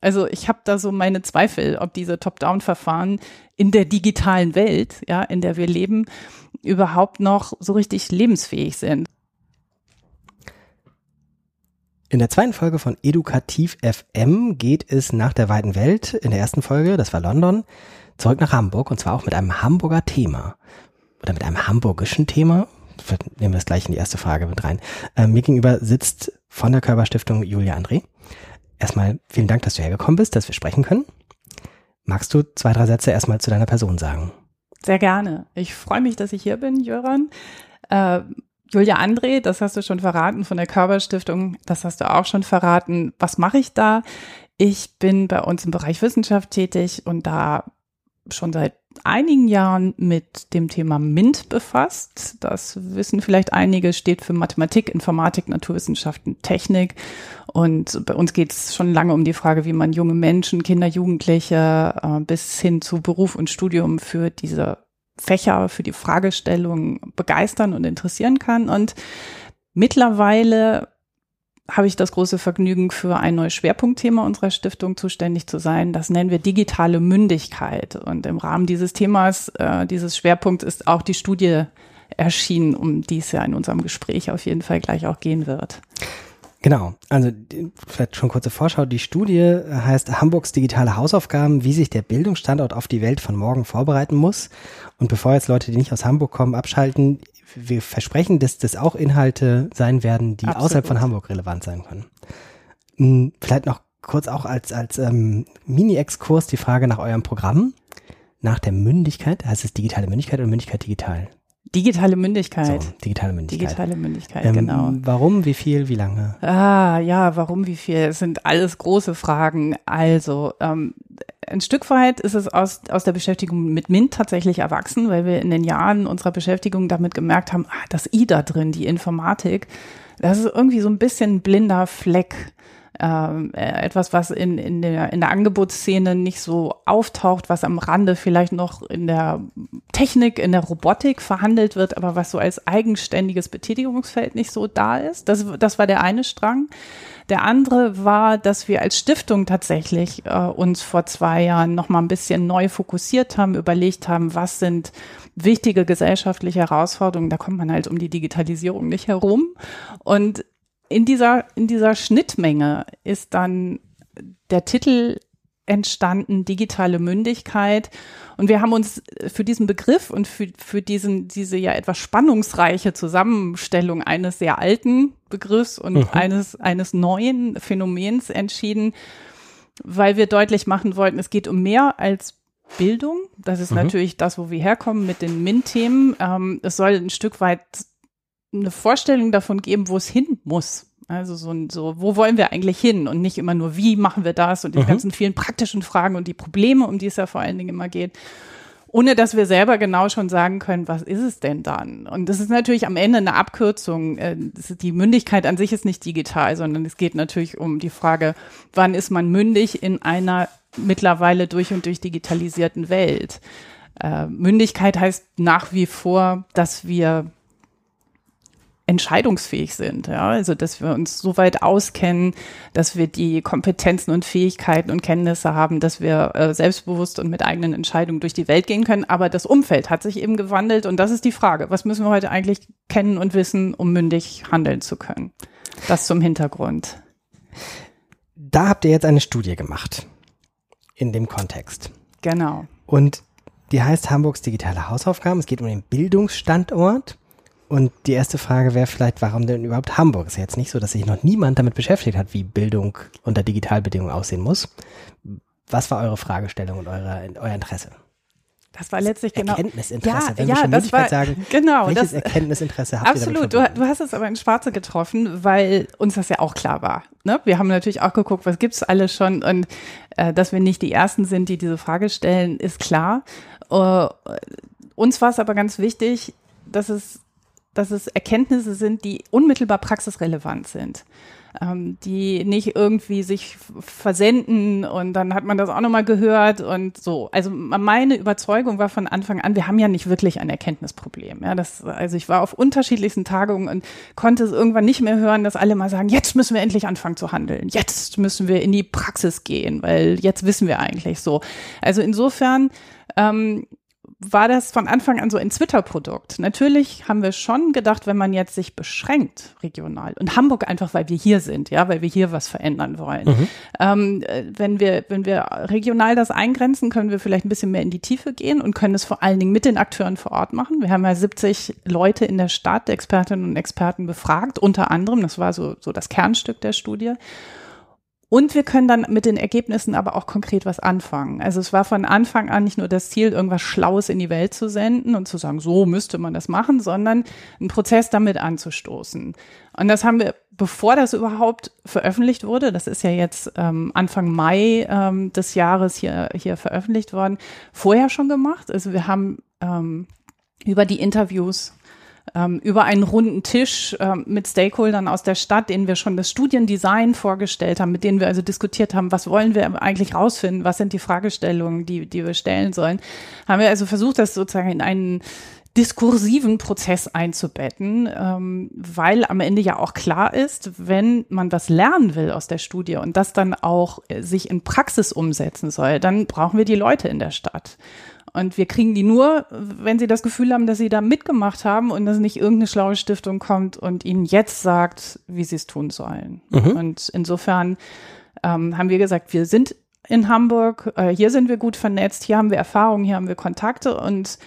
Also ich habe da so meine Zweifel, ob diese Top-Down-Verfahren in der digitalen Welt, ja, in der wir leben, überhaupt noch so richtig lebensfähig sind. In der zweiten Folge von Edukativ FM geht es nach der weiten Welt, in der ersten Folge, das war London, zurück nach Hamburg und zwar auch mit einem Hamburger Thema. Oder mit einem hamburgischen Thema. Nehmen wir es gleich in die erste Frage mit rein. Ähm, mir gegenüber sitzt von der Körperstiftung Julia André. Erstmal vielen Dank, dass du hergekommen bist, dass wir sprechen können. Magst du zwei, drei Sätze erstmal zu deiner Person sagen? Sehr gerne. Ich freue mich, dass ich hier bin, Jöran. Äh, Julia André, das hast du schon verraten von der Körperstiftung, das hast du auch schon verraten. Was mache ich da? Ich bin bei uns im Bereich Wissenschaft tätig und da schon seit einigen Jahren mit dem Thema MINT befasst. Das wissen vielleicht einige, steht für Mathematik, Informatik, Naturwissenschaften, Technik. Und bei uns geht es schon lange um die Frage, wie man junge Menschen, Kinder, Jugendliche äh, bis hin zu Beruf und Studium für diese Fächer, für die Fragestellung begeistern und interessieren kann. Und mittlerweile habe ich das große Vergnügen, für ein neues Schwerpunktthema unserer Stiftung zuständig zu sein. Das nennen wir digitale Mündigkeit. Und im Rahmen dieses Themas, äh, dieses Schwerpunkts ist auch die Studie erschienen, um die es ja in unserem Gespräch auf jeden Fall gleich auch gehen wird. Genau, also vielleicht schon kurze Vorschau. Die Studie heißt Hamburgs digitale Hausaufgaben, wie sich der Bildungsstandort auf die Welt von morgen vorbereiten muss. Und bevor jetzt Leute, die nicht aus Hamburg kommen, abschalten, wir versprechen, dass das auch Inhalte sein werden, die Absolut. außerhalb von Hamburg relevant sein können. Hm, vielleicht noch kurz auch als, als ähm, Mini-Exkurs die Frage nach eurem Programm. Nach der Mündigkeit, heißt es digitale Mündigkeit oder Mündigkeit digital? Digitale Mündigkeit. So, digitale Mündigkeit. Digitale Mündigkeit, ähm, genau. Warum, wie viel, wie lange? Ah, ja, warum, wie viel? Es sind alles große Fragen. Also, ähm, ein Stück weit ist es aus, aus der Beschäftigung mit MINT tatsächlich erwachsen, weil wir in den Jahren unserer Beschäftigung damit gemerkt haben, ah, das I da drin, die Informatik, das ist irgendwie so ein bisschen ein blinder Fleck ähm, äh, etwas, was in, in, der, in der Angebotsszene nicht so auftaucht, was am Rande vielleicht noch in der Technik, in der Robotik verhandelt wird, aber was so als eigenständiges Betätigungsfeld nicht so da ist. Das, das war der eine Strang. Der andere war, dass wir als Stiftung tatsächlich äh, uns vor zwei Jahren noch mal ein bisschen neu fokussiert haben, überlegt haben, was sind wichtige gesellschaftliche Herausforderungen. Da kommt man halt um die Digitalisierung nicht herum. Und in dieser, in dieser Schnittmenge ist dann der Titel entstanden, digitale Mündigkeit. Und wir haben uns für diesen Begriff und für, für diesen, diese ja etwas spannungsreiche Zusammenstellung eines sehr alten Begriffs und mhm. eines, eines neuen Phänomens entschieden, weil wir deutlich machen wollten, es geht um mehr als Bildung. Das ist mhm. natürlich das, wo wir herkommen mit den MINT-Themen. Ähm, es soll ein Stück weit eine Vorstellung davon geben, wo es hin muss. Also so, so, wo wollen wir eigentlich hin und nicht immer nur, wie machen wir das und die mhm. ganzen vielen praktischen Fragen und die Probleme, um die es ja vor allen Dingen immer geht, ohne dass wir selber genau schon sagen können, was ist es denn dann? Und das ist natürlich am Ende eine Abkürzung. Äh, die Mündigkeit an sich ist nicht digital, sondern es geht natürlich um die Frage, wann ist man mündig in einer mittlerweile durch und durch digitalisierten Welt? Äh, Mündigkeit heißt nach wie vor, dass wir entscheidungsfähig sind. Ja? Also, dass wir uns so weit auskennen, dass wir die Kompetenzen und Fähigkeiten und Kenntnisse haben, dass wir äh, selbstbewusst und mit eigenen Entscheidungen durch die Welt gehen können. Aber das Umfeld hat sich eben gewandelt und das ist die Frage. Was müssen wir heute eigentlich kennen und wissen, um mündig handeln zu können? Das zum Hintergrund. Da habt ihr jetzt eine Studie gemacht. In dem Kontext. Genau. Und die heißt Hamburgs digitale Hausaufgaben. Es geht um den Bildungsstandort. Und die erste Frage wäre vielleicht, warum denn überhaupt Hamburg? Ist ja jetzt nicht so, dass sich noch niemand damit beschäftigt hat, wie Bildung unter Digitalbedingungen aussehen muss. Was war eure Fragestellung und eure, euer Interesse? Das war letztlich genau. Erkenntnisinteresse. Ja, Wenn ja, wir schon das war, sagen, genau, welches das, Erkenntnisinteresse habt absolut, ihr Absolut, du, du, hast es aber in Schwarze getroffen, weil uns das ja auch klar war. Ne? Wir haben natürlich auch geguckt, was gibt's alles schon und äh, dass wir nicht die Ersten sind, die diese Frage stellen, ist klar. Uh, uns war es aber ganz wichtig, dass es dass es Erkenntnisse sind, die unmittelbar praxisrelevant sind ähm, die nicht irgendwie sich versenden und dann hat man das auch nochmal gehört und so. Also meine Überzeugung war von Anfang an, wir haben ja nicht wirklich ein Erkenntnisproblem. Ja, das, also ich war auf unterschiedlichsten Tagungen und konnte es irgendwann nicht mehr hören, dass alle mal sagen, jetzt müssen wir endlich anfangen zu handeln. Jetzt müssen wir in die Praxis gehen, weil jetzt wissen wir eigentlich so. Also insofern ähm, war das von Anfang an so ein Twitter-Produkt. Natürlich haben wir schon gedacht, wenn man jetzt sich beschränkt regional und Hamburg einfach, weil wir hier sind, ja, weil wir hier was verändern wollen. Mhm. Ähm, wenn wir, wenn wir regional das eingrenzen, können wir vielleicht ein bisschen mehr in die Tiefe gehen und können es vor allen Dingen mit den Akteuren vor Ort machen. Wir haben ja 70 Leute in der Stadt, Expertinnen und Experten befragt, unter anderem, das war so, so das Kernstück der Studie. Und wir können dann mit den Ergebnissen aber auch konkret was anfangen. Also es war von Anfang an nicht nur das Ziel, irgendwas Schlaues in die Welt zu senden und zu sagen, so müsste man das machen, sondern einen Prozess damit anzustoßen. Und das haben wir, bevor das überhaupt veröffentlicht wurde, das ist ja jetzt ähm, Anfang Mai ähm, des Jahres hier, hier veröffentlicht worden, vorher schon gemacht. Also wir haben ähm, über die Interviews über einen runden Tisch ähm, mit Stakeholdern aus der Stadt, denen wir schon das Studiendesign vorgestellt haben, mit denen wir also diskutiert haben, was wollen wir eigentlich rausfinden, was sind die Fragestellungen, die, die wir stellen sollen, haben wir also versucht, das sozusagen in einen diskursiven Prozess einzubetten, ähm, weil am Ende ja auch klar ist, wenn man was lernen will aus der Studie und das dann auch äh, sich in Praxis umsetzen soll, dann brauchen wir die Leute in der Stadt. Und wir kriegen die nur, wenn sie das Gefühl haben, dass sie da mitgemacht haben und dass nicht irgendeine schlaue Stiftung kommt und ihnen jetzt sagt, wie sie es tun sollen. Mhm. Und insofern ähm, haben wir gesagt, wir sind in Hamburg, äh, hier sind wir gut vernetzt, hier haben wir Erfahrungen, hier haben wir Kontakte und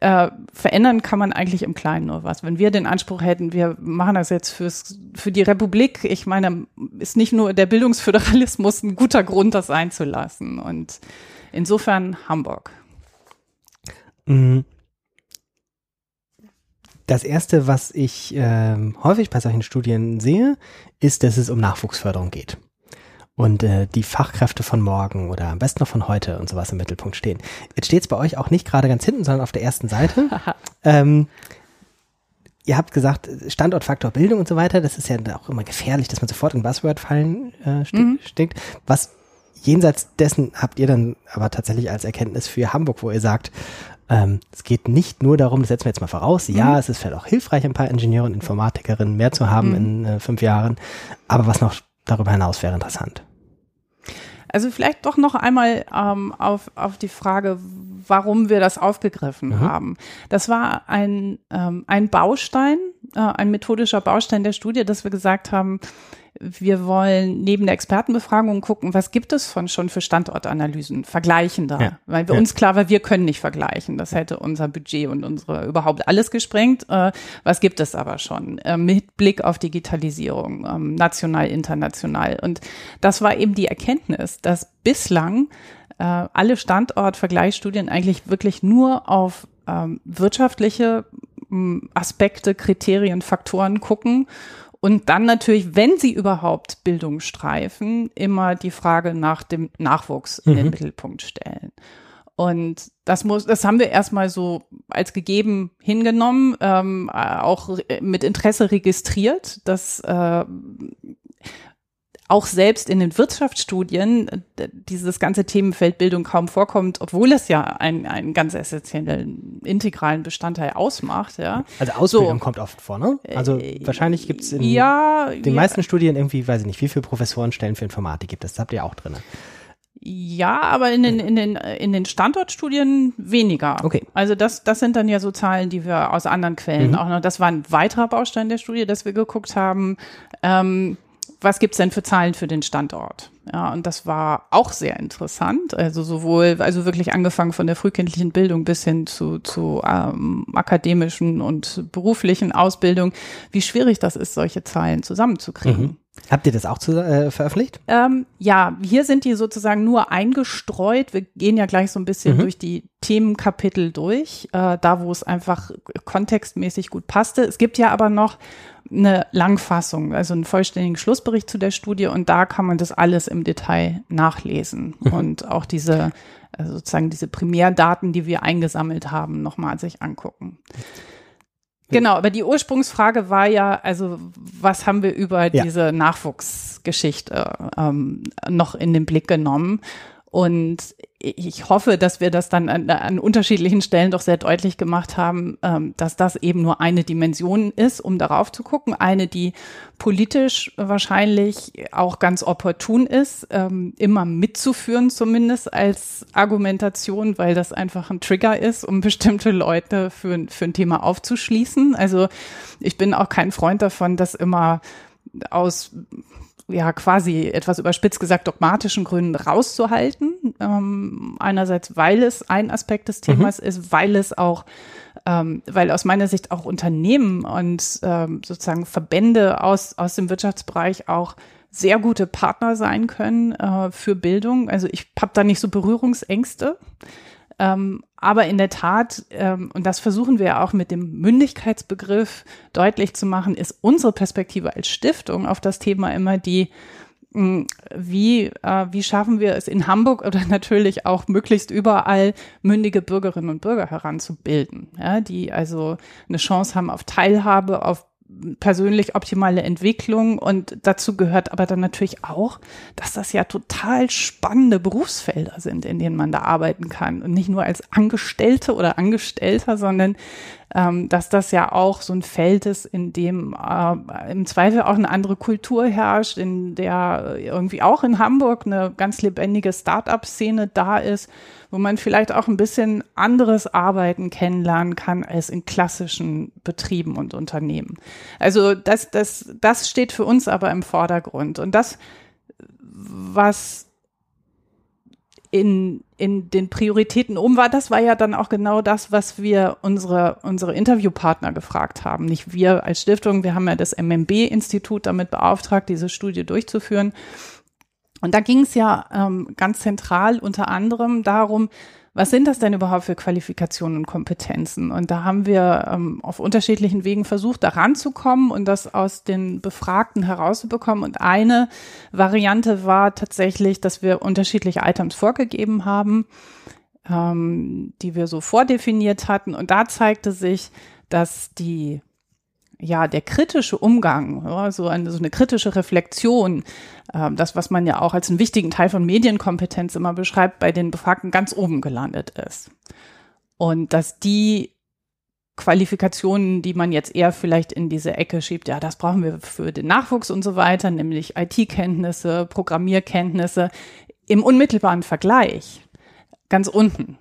äh, verändern kann man eigentlich im Kleinen nur was. Wenn wir den Anspruch hätten, wir machen das jetzt fürs, für die Republik, ich meine, ist nicht nur der Bildungsföderalismus ein guter Grund, das einzulassen. Und insofern Hamburg. Mhm. Das erste, was ich äh, häufig bei solchen Studien sehe, ist, dass es um Nachwuchsförderung geht. Und äh, die Fachkräfte von morgen oder am besten noch von heute und sowas im Mittelpunkt stehen. Jetzt steht es bei euch auch nicht gerade ganz hinten, sondern auf der ersten Seite. ähm, ihr habt gesagt, Standortfaktor Bildung und so weiter, das ist ja auch immer gefährlich, dass man sofort in Buzzword-Fallen äh, ste mhm. steckt. Was jenseits dessen habt ihr dann aber tatsächlich als Erkenntnis für Hamburg, wo ihr sagt, ähm, es geht nicht nur darum, das setzen wir jetzt mal voraus, ja, mhm. es ist vielleicht auch hilfreich, ein paar Ingenieure und Informatikerinnen mehr zu haben mhm. in äh, fünf Jahren, aber was noch darüber hinaus wäre interessant. Also vielleicht doch noch einmal ähm, auf, auf die Frage, warum wir das aufgegriffen mhm. haben. Das war ein, ähm, ein Baustein, äh, ein methodischer Baustein der Studie, dass wir gesagt haben, wir wollen neben der Expertenbefragung gucken, was gibt es von schon für Standortanalysen, vergleichender. Ja. Weil wir ja. uns klar war, wir können nicht vergleichen. Das hätte unser Budget und unsere überhaupt alles gesprengt. Äh, was gibt es aber schon? Äh, mit Blick auf Digitalisierung, ähm, national, international. Und das war eben die Erkenntnis, dass bislang äh, alle Standortvergleichsstudien eigentlich wirklich nur auf ähm, wirtschaftliche Aspekte, Kriterien, Faktoren gucken und dann natürlich, wenn sie überhaupt Bildung streifen, immer die Frage nach dem Nachwuchs in mhm. den Mittelpunkt stellen. Und das muss, das haben wir erstmal so als gegeben hingenommen, ähm, auch mit Interesse registriert, dass äh, auch selbst in den Wirtschaftsstudien dieses ganze Themenfeld Bildung kaum vorkommt, obwohl es ja einen, einen ganz essentiellen, integralen Bestandteil ausmacht. Ja. Also Ausbildung so. kommt oft vor, ne? Also äh, wahrscheinlich gibt es in ja, den ja. meisten Studien irgendwie, weiß ich nicht, wie viele Professorenstellen für Informatik gibt es. Das habt ihr auch drin. Ja, aber in den, in den, in den Standortstudien weniger. Okay. Also das, das sind dann ja so Zahlen, die wir aus anderen Quellen mhm. auch noch, das war ein weiterer Baustein der Studie, dass wir geguckt haben, ähm, was gibt's denn für Zahlen für den Standort? Ja, und das war auch sehr interessant. Also sowohl, also wirklich angefangen von der frühkindlichen Bildung bis hin zu, zu ähm, akademischen und beruflichen Ausbildung, wie schwierig das ist, solche Zahlen zusammenzukriegen. Mhm. Habt ihr das auch zu, äh, veröffentlicht? Ähm, ja, hier sind die sozusagen nur eingestreut. Wir gehen ja gleich so ein bisschen mhm. durch die Themenkapitel durch, äh, da wo es einfach kontextmäßig gut passte. Es gibt ja aber noch eine Langfassung, also einen vollständigen Schlussbericht zu der Studie und da kann man das alles im Detail nachlesen mhm. und auch diese also sozusagen diese Primärdaten, die wir eingesammelt haben, nochmal sich angucken. Genau, aber die Ursprungsfrage war ja, also was haben wir über ja. diese Nachwuchsgeschichte ähm, noch in den Blick genommen? Und ich hoffe, dass wir das dann an, an, unterschiedlichen Stellen doch sehr deutlich gemacht haben, ähm, dass das eben nur eine Dimension ist, um darauf zu gucken. Eine, die politisch wahrscheinlich auch ganz opportun ist, ähm, immer mitzuführen zumindest als Argumentation, weil das einfach ein Trigger ist, um bestimmte Leute für, für ein Thema aufzuschließen. Also ich bin auch kein Freund davon, dass immer aus ja quasi etwas überspitzt gesagt dogmatischen Gründen rauszuhalten. Ähm, einerseits, weil es ein Aspekt des Themas mhm. ist, weil es auch ähm, weil aus meiner Sicht auch Unternehmen und ähm, sozusagen Verbände aus, aus dem Wirtschaftsbereich auch sehr gute Partner sein können äh, für Bildung. Also ich habe da nicht so Berührungsängste. Ähm, aber in der Tat, ähm, und das versuchen wir auch mit dem Mündigkeitsbegriff deutlich zu machen, ist unsere Perspektive als Stiftung auf das Thema immer die, mh, hm, wie, äh, wie schaffen wir es in Hamburg oder natürlich auch möglichst überall mündige Bürgerinnen und Bürger heranzubilden, ja, die also eine Chance haben auf Teilhabe, auf persönlich optimale Entwicklung und dazu gehört aber dann natürlich auch, dass das ja total spannende Berufsfelder sind, in denen man da arbeiten kann. Und nicht nur als Angestellte oder Angestellter, sondern ähm, dass das ja auch so ein Feld ist, in dem äh, im Zweifel auch eine andere Kultur herrscht, in der irgendwie auch in Hamburg eine ganz lebendige Start-up-Szene da ist, wo man vielleicht auch ein bisschen anderes Arbeiten kennenlernen kann als in klassischen Betrieben und Unternehmen. Also das, das, das steht für uns aber im Vordergrund. Und das, was in, in den Prioritäten um war, das war ja dann auch genau das, was wir unsere, unsere Interviewpartner gefragt haben. Nicht wir als Stiftung, wir haben ja das MMB-Institut damit beauftragt, diese Studie durchzuführen. Und da ging es ja ähm, ganz zentral unter anderem darum, was sind das denn überhaupt für Qualifikationen und Kompetenzen? Und da haben wir ähm, auf unterschiedlichen Wegen versucht, da ranzukommen und das aus den Befragten herauszubekommen. Und eine Variante war tatsächlich, dass wir unterschiedliche Items vorgegeben haben, ähm, die wir so vordefiniert hatten. Und da zeigte sich, dass die ja, der kritische Umgang, ja, so, eine, so eine kritische Reflexion, äh, das, was man ja auch als einen wichtigen Teil von Medienkompetenz immer beschreibt, bei den Befragten ganz oben gelandet ist. Und dass die Qualifikationen, die man jetzt eher vielleicht in diese Ecke schiebt, ja, das brauchen wir für den Nachwuchs und so weiter, nämlich IT-Kenntnisse, Programmierkenntnisse, im unmittelbaren Vergleich ganz unten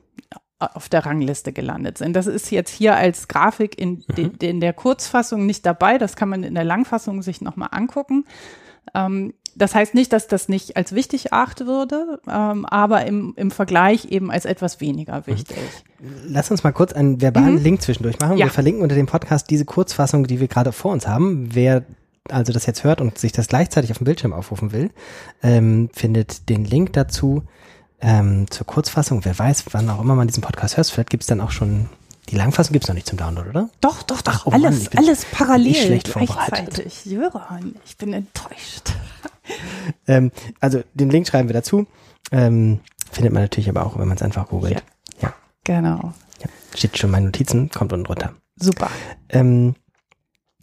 auf der Rangliste gelandet sind. Das ist jetzt hier als Grafik in, de, mhm. in der Kurzfassung nicht dabei. Das kann man in der Langfassung sich nochmal angucken. Ähm, das heißt nicht, dass das nicht als wichtig erachtet würde, ähm, aber im, im Vergleich eben als etwas weniger mhm. wichtig. Lass uns mal kurz einen verbalen mhm. Link zwischendurch machen. Ja. Wir verlinken unter dem Podcast diese Kurzfassung, die wir gerade vor uns haben. Wer also das jetzt hört und sich das gleichzeitig auf dem Bildschirm aufrufen will, ähm, findet den Link dazu ähm, zur Kurzfassung, wer weiß, wann auch immer man diesen Podcast hört, vielleicht gibt es dann auch schon, die Langfassung gibt es noch nicht zum Download, oder? Doch, doch, doch, Ach, oh alles, Mann, alles parallel, schlecht gleichzeitig. Jöran, ich bin enttäuscht. ähm, also den Link schreiben wir dazu. Ähm, findet man natürlich aber auch, wenn man es einfach googelt. Ja, ja. genau. Ja. Steht schon meine Notizen, kommt unten drunter. Super. Ähm,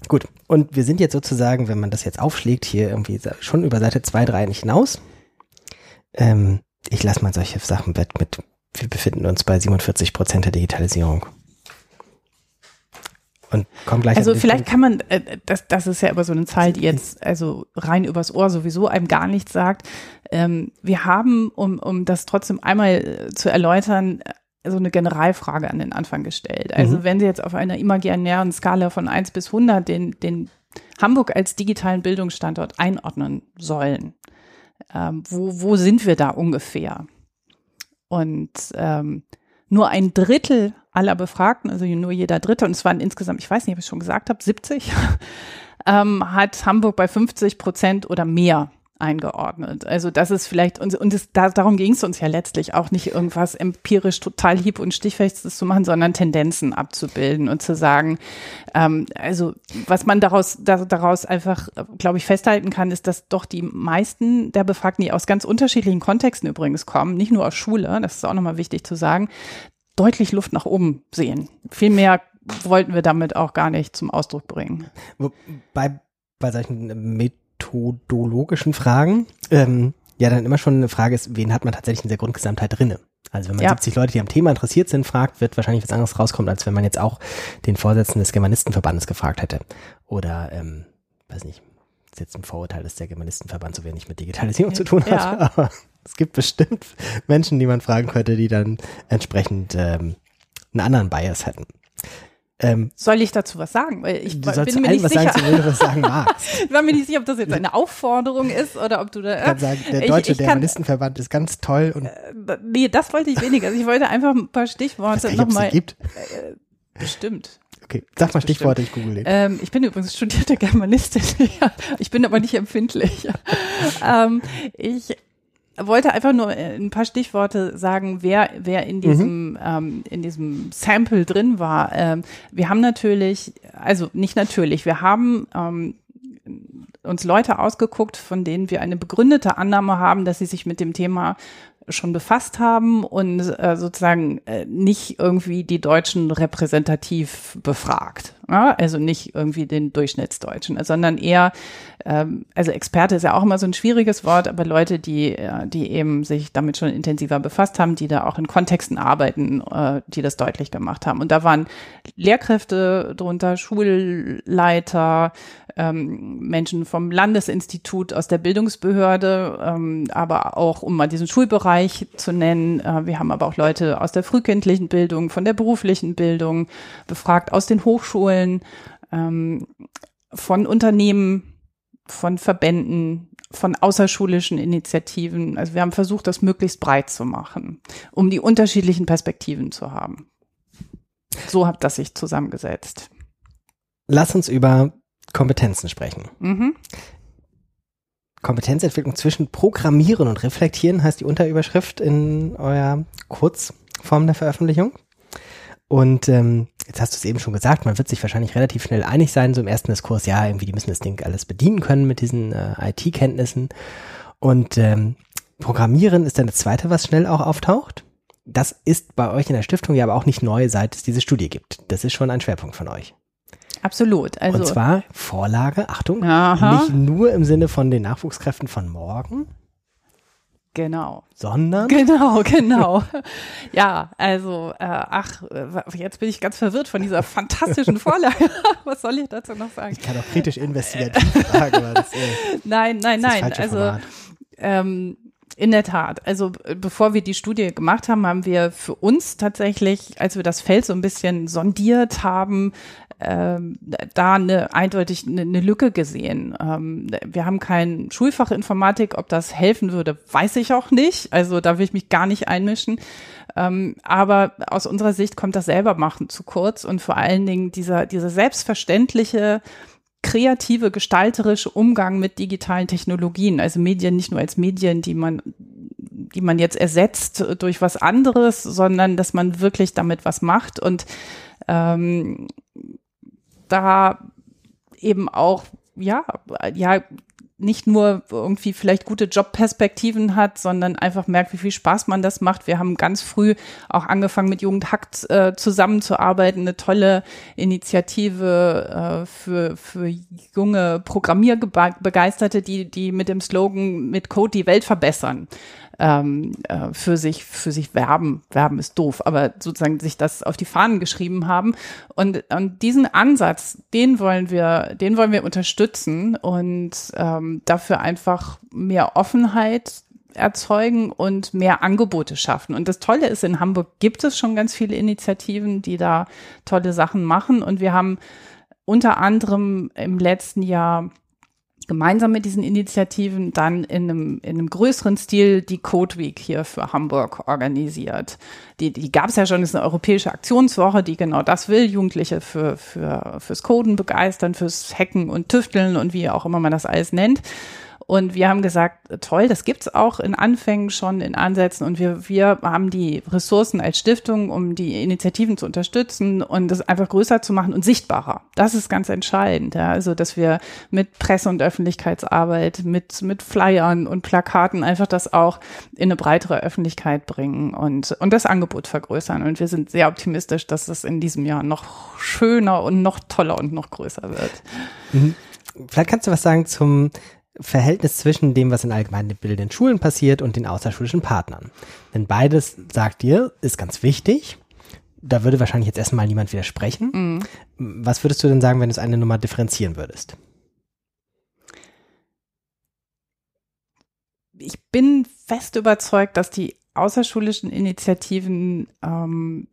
gut, und wir sind jetzt sozusagen, wenn man das jetzt aufschlägt, hier irgendwie schon über Seite 2, 3 nicht hinaus. Ähm, ich lasse mal solche Sachen weg mit, wir befinden uns bei 47 Prozent der Digitalisierung. Und kommen gleich Also vielleicht kann man, äh, das, das ist ja aber so eine Zahl, die jetzt also rein übers Ohr sowieso einem gar nichts sagt. Ähm, wir haben, um, um das trotzdem einmal äh, zu erläutern, so eine Generalfrage an den Anfang gestellt. Also mhm. wenn Sie jetzt auf einer imaginären Skala von 1 bis 100 den, den Hamburg als digitalen Bildungsstandort einordnen sollen, ähm, wo, wo sind wir da ungefähr? Und ähm, nur ein Drittel aller Befragten, also nur jeder Dritte, und es waren insgesamt, ich weiß nicht, ob ich schon gesagt habe, 70, ähm, hat Hamburg bei 50 Prozent oder mehr eingeordnet. Also das ist vielleicht, und, und es, da, darum ging es uns ja letztlich auch nicht irgendwas empirisch total hieb- und stichfestes zu machen, sondern Tendenzen abzubilden und zu sagen, ähm, also was man daraus, da, daraus einfach, glaube ich, festhalten kann, ist, dass doch die meisten der Befragten, die aus ganz unterschiedlichen Kontexten übrigens kommen, nicht nur aus Schule, das ist auch nochmal wichtig zu sagen, deutlich Luft nach oben sehen. Viel mehr wollten wir damit auch gar nicht zum Ausdruck bringen. Bei, bei solchen methodologischen Fragen, ähm, ja, dann immer schon eine Frage ist, wen hat man tatsächlich in der Grundgesamtheit drinne? Also wenn man ja. 70 Leute, die am Thema interessiert sind, fragt, wird wahrscheinlich was anderes rauskommen, als wenn man jetzt auch den Vorsitzenden des Germanistenverbandes gefragt hätte. Oder, ähm, weiß nicht, ist jetzt ein Vorurteil, dass der Germanistenverband so wenig mit Digitalisierung zu tun hat. Ja. Aber es gibt bestimmt Menschen, die man fragen könnte, die dann entsprechend ähm, einen anderen Bias hätten. Ähm, Soll ich dazu was sagen? Weil ich du bin mir nicht was sicher. Sagen, was sagen magst. ich war mir nicht sicher, ob das jetzt eine Aufforderung ist oder ob du da. Ich kann sagen, der Deutsche Germanistenverband ist ganz toll und. Äh, nee, das wollte ich weniger. Also ich wollte einfach ein paar Stichworte nochmal. gibt. Äh, bestimmt. Okay, sag mal Stichworte, ich google den. Ähm, ich bin übrigens studierte Germanistin. ich bin aber nicht empfindlich. ähm, ich wollte einfach nur äh, ein paar Stichworte sagen, wer, wer in diesem, mhm. ähm, in diesem Sample drin war. Ähm, wir haben natürlich, also nicht natürlich, wir haben ähm, uns Leute ausgeguckt, von denen wir eine begründete Annahme haben, dass sie sich mit dem Thema schon befasst haben und äh, sozusagen äh, nicht irgendwie die Deutschen repräsentativ befragt. Ja? Also nicht irgendwie den Durchschnittsdeutschen, sondern eher, ähm, also Experte ist ja auch immer so ein schwieriges Wort, aber Leute, die, äh, die eben sich damit schon intensiver befasst haben, die da auch in Kontexten arbeiten, äh, die das deutlich gemacht haben. Und da waren Lehrkräfte drunter, Schulleiter, ähm, Menschen vom Landesinstitut aus der Bildungsbehörde, ähm, aber auch, um mal diesen Schulbereich zu nennen, äh, wir haben aber auch Leute aus der frühkindlichen Bildung, von der beruflichen Bildung befragt, aus den Hochschulen, ähm, von Unternehmen, von Verbänden, von außerschulischen Initiativen. Also wir haben versucht, das möglichst breit zu machen, um die unterschiedlichen Perspektiven zu haben. So hat das sich zusammengesetzt. Lass uns über Kompetenzen sprechen. Mhm. Kompetenzentwicklung zwischen Programmieren und Reflektieren heißt die Unterüberschrift in eurer Kurzform der Veröffentlichung. Und ähm, jetzt hast du es eben schon gesagt, man wird sich wahrscheinlich relativ schnell einig sein, so im ersten Diskurs, ja, irgendwie, die müssen das Ding alles bedienen können mit diesen äh, IT-Kenntnissen. Und ähm, Programmieren ist dann das Zweite, was schnell auch auftaucht. Das ist bei euch in der Stiftung ja aber auch nicht neu, seit es diese Studie gibt. Das ist schon ein Schwerpunkt von euch. Absolut. Also, und zwar Vorlage, Achtung, aha. nicht nur im Sinne von den Nachwuchskräften von morgen. Genau. Sondern? Genau, genau. ja, also, äh, ach, jetzt bin ich ganz verwirrt von dieser fantastischen Vorlage. Was soll ich dazu noch sagen? Ich kann auch kritisch investigativ fragen. Das, äh, nein, nein, nein. Also, ähm, in der Tat. Also bevor wir die Studie gemacht haben, haben wir für uns tatsächlich, als wir das Feld so ein bisschen sondiert haben, ähm, da eine eindeutig eine, eine Lücke gesehen. Ähm, wir haben kein Schulfach Informatik, ob das helfen würde, weiß ich auch nicht. Also da will ich mich gar nicht einmischen. Ähm, aber aus unserer Sicht kommt das selber machen zu kurz und vor allen Dingen dieser, dieser selbstverständliche kreative, gestalterische Umgang mit digitalen Technologien, also Medien nicht nur als Medien, die man die man jetzt ersetzt durch was anderes, sondern dass man wirklich damit was macht und ähm, da eben auch, ja, ja, nicht nur irgendwie vielleicht gute Jobperspektiven hat, sondern einfach merkt, wie viel Spaß man das macht. Wir haben ganz früh auch angefangen mit Jugendhackt äh, zusammenzuarbeiten, eine tolle Initiative äh, für, für junge Programmierbegeisterte, die, die mit dem Slogan mit Code die Welt verbessern ähm, äh, für sich für sich werben. Werben ist doof, aber sozusagen sich das auf die Fahnen geschrieben haben. Und, und diesen Ansatz, den wollen wir, den wollen wir unterstützen und ähm, dafür einfach mehr Offenheit erzeugen und mehr Angebote schaffen. Und das Tolle ist, in Hamburg gibt es schon ganz viele Initiativen, die da tolle Sachen machen. Und wir haben unter anderem im letzten Jahr gemeinsam mit diesen Initiativen dann in einem, in einem größeren Stil die Code Week hier für Hamburg organisiert. Die, die gab es ja schon, ist eine europäische Aktionswoche, die genau das will, Jugendliche für, für, fürs Coden begeistern, fürs Hacken und Tüfteln und wie auch immer man das alles nennt. Und wir haben gesagt, toll, das gibt's auch in Anfängen schon, in Ansätzen. Und wir, wir haben die Ressourcen als Stiftung, um die Initiativen zu unterstützen und das einfach größer zu machen und sichtbarer. Das ist ganz entscheidend. Ja. Also, dass wir mit Presse- und Öffentlichkeitsarbeit, mit, mit Flyern und Plakaten einfach das auch in eine breitere Öffentlichkeit bringen und, und das Angebot vergrößern. Und wir sind sehr optimistisch, dass das in diesem Jahr noch schöner und noch toller und noch größer wird. Mhm. Vielleicht kannst du was sagen zum Verhältnis zwischen dem, was in allgemeinbildenden Schulen passiert und den außerschulischen Partnern. Denn beides, sagt ihr, ist ganz wichtig. Da würde wahrscheinlich jetzt erstmal niemand widersprechen. Mhm. Was würdest du denn sagen, wenn du es eine Nummer differenzieren würdest? Ich bin fest überzeugt, dass die außerschulischen Initiativen ähm,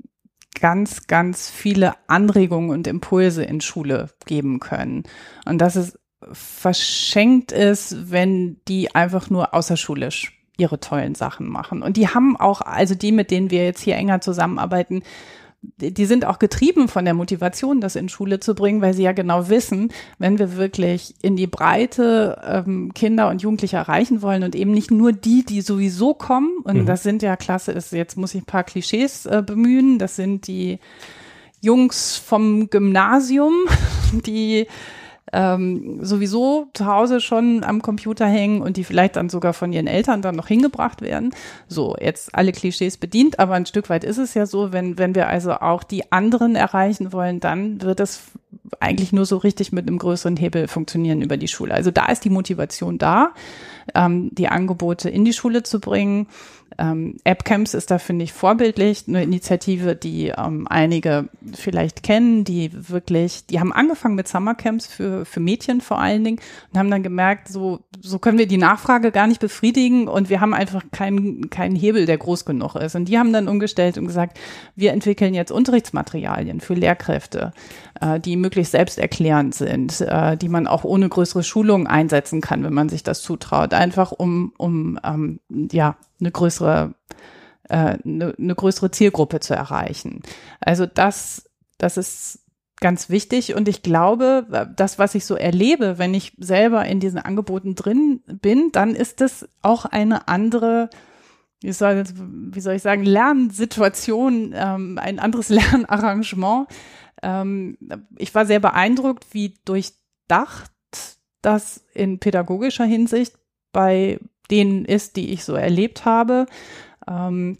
ganz, ganz viele Anregungen und Impulse in Schule geben können. Und dass es verschenkt ist, wenn die einfach nur außerschulisch ihre tollen Sachen machen. Und die haben auch, also die, mit denen wir jetzt hier enger zusammenarbeiten, die sind auch getrieben von der Motivation, das in Schule zu bringen, weil sie ja genau wissen, wenn wir wirklich in die Breite ähm, Kinder und Jugendliche erreichen wollen und eben nicht nur die, die sowieso kommen, und mhm. das sind ja klasse, ist, jetzt muss ich ein paar Klischees äh, bemühen, das sind die Jungs vom Gymnasium, die ähm, sowieso zu Hause schon am Computer hängen und die vielleicht dann sogar von ihren Eltern dann noch hingebracht werden. So, jetzt alle Klischees bedient, aber ein Stück weit ist es ja so, wenn, wenn wir also auch die anderen erreichen wollen, dann wird es eigentlich nur so richtig mit einem größeren Hebel funktionieren über die Schule. Also da ist die Motivation da, ähm, die Angebote in die Schule zu bringen. Ähm, AppCamps ist da, finde ich, vorbildlich. Eine Initiative, die ähm, einige vielleicht kennen, die wirklich, die haben angefangen mit Summercamps für, für Mädchen vor allen Dingen und haben dann gemerkt, so, so können wir die Nachfrage gar nicht befriedigen und wir haben einfach keinen, keinen Hebel, der groß genug ist. Und die haben dann umgestellt und gesagt, wir entwickeln jetzt Unterrichtsmaterialien für Lehrkräfte, äh, die möglichst selbsterklärend sind, äh, die man auch ohne größere Schulung einsetzen kann, wenn man sich das zutraut. Einfach um, um ähm, ja, eine größere, äh, eine, eine größere Zielgruppe zu erreichen. Also das, das ist ganz wichtig und ich glaube, das, was ich so erlebe, wenn ich selber in diesen Angeboten drin bin, dann ist es auch eine andere wie soll, wie soll ich sagen, Lernsituation, ähm, ein anderes Lernarrangement. Ähm, ich war sehr beeindruckt, wie durchdacht das in pädagogischer Hinsicht bei denen ist, die ich so erlebt habe. Ähm,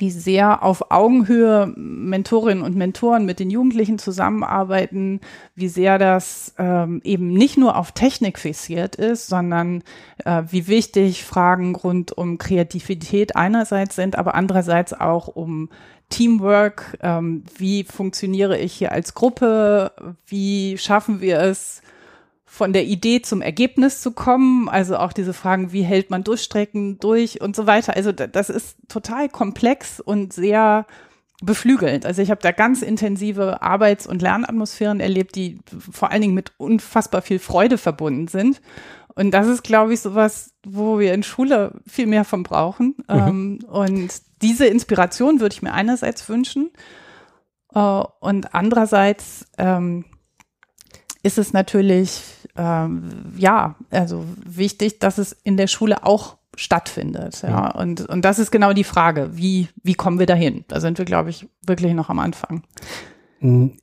wie sehr auf Augenhöhe Mentorinnen und Mentoren mit den Jugendlichen zusammenarbeiten, wie sehr das ähm, eben nicht nur auf Technik fixiert ist, sondern äh, wie wichtig Fragen rund um Kreativität einerseits sind, aber andererseits auch um Teamwork, ähm, wie funktioniere ich hier als Gruppe, wie schaffen wir es, von der Idee zum Ergebnis zu kommen. Also auch diese Fragen, wie hält man Durchstrecken durch und so weiter. Also das ist total komplex und sehr beflügelnd. Also ich habe da ganz intensive Arbeits- und Lernatmosphären erlebt, die vor allen Dingen mit unfassbar viel Freude verbunden sind. Und das ist, glaube ich, sowas, wo wir in Schule viel mehr von brauchen. Mhm. Ähm, und diese Inspiration würde ich mir einerseits wünschen. Äh, und andererseits ähm, ist es natürlich ähm, ja, also wichtig, dass es in der Schule auch stattfindet. Ja, ja. Und, und das ist genau die Frage, wie, wie kommen wir dahin? Da sind wir, glaube ich, wirklich noch am Anfang. Hm,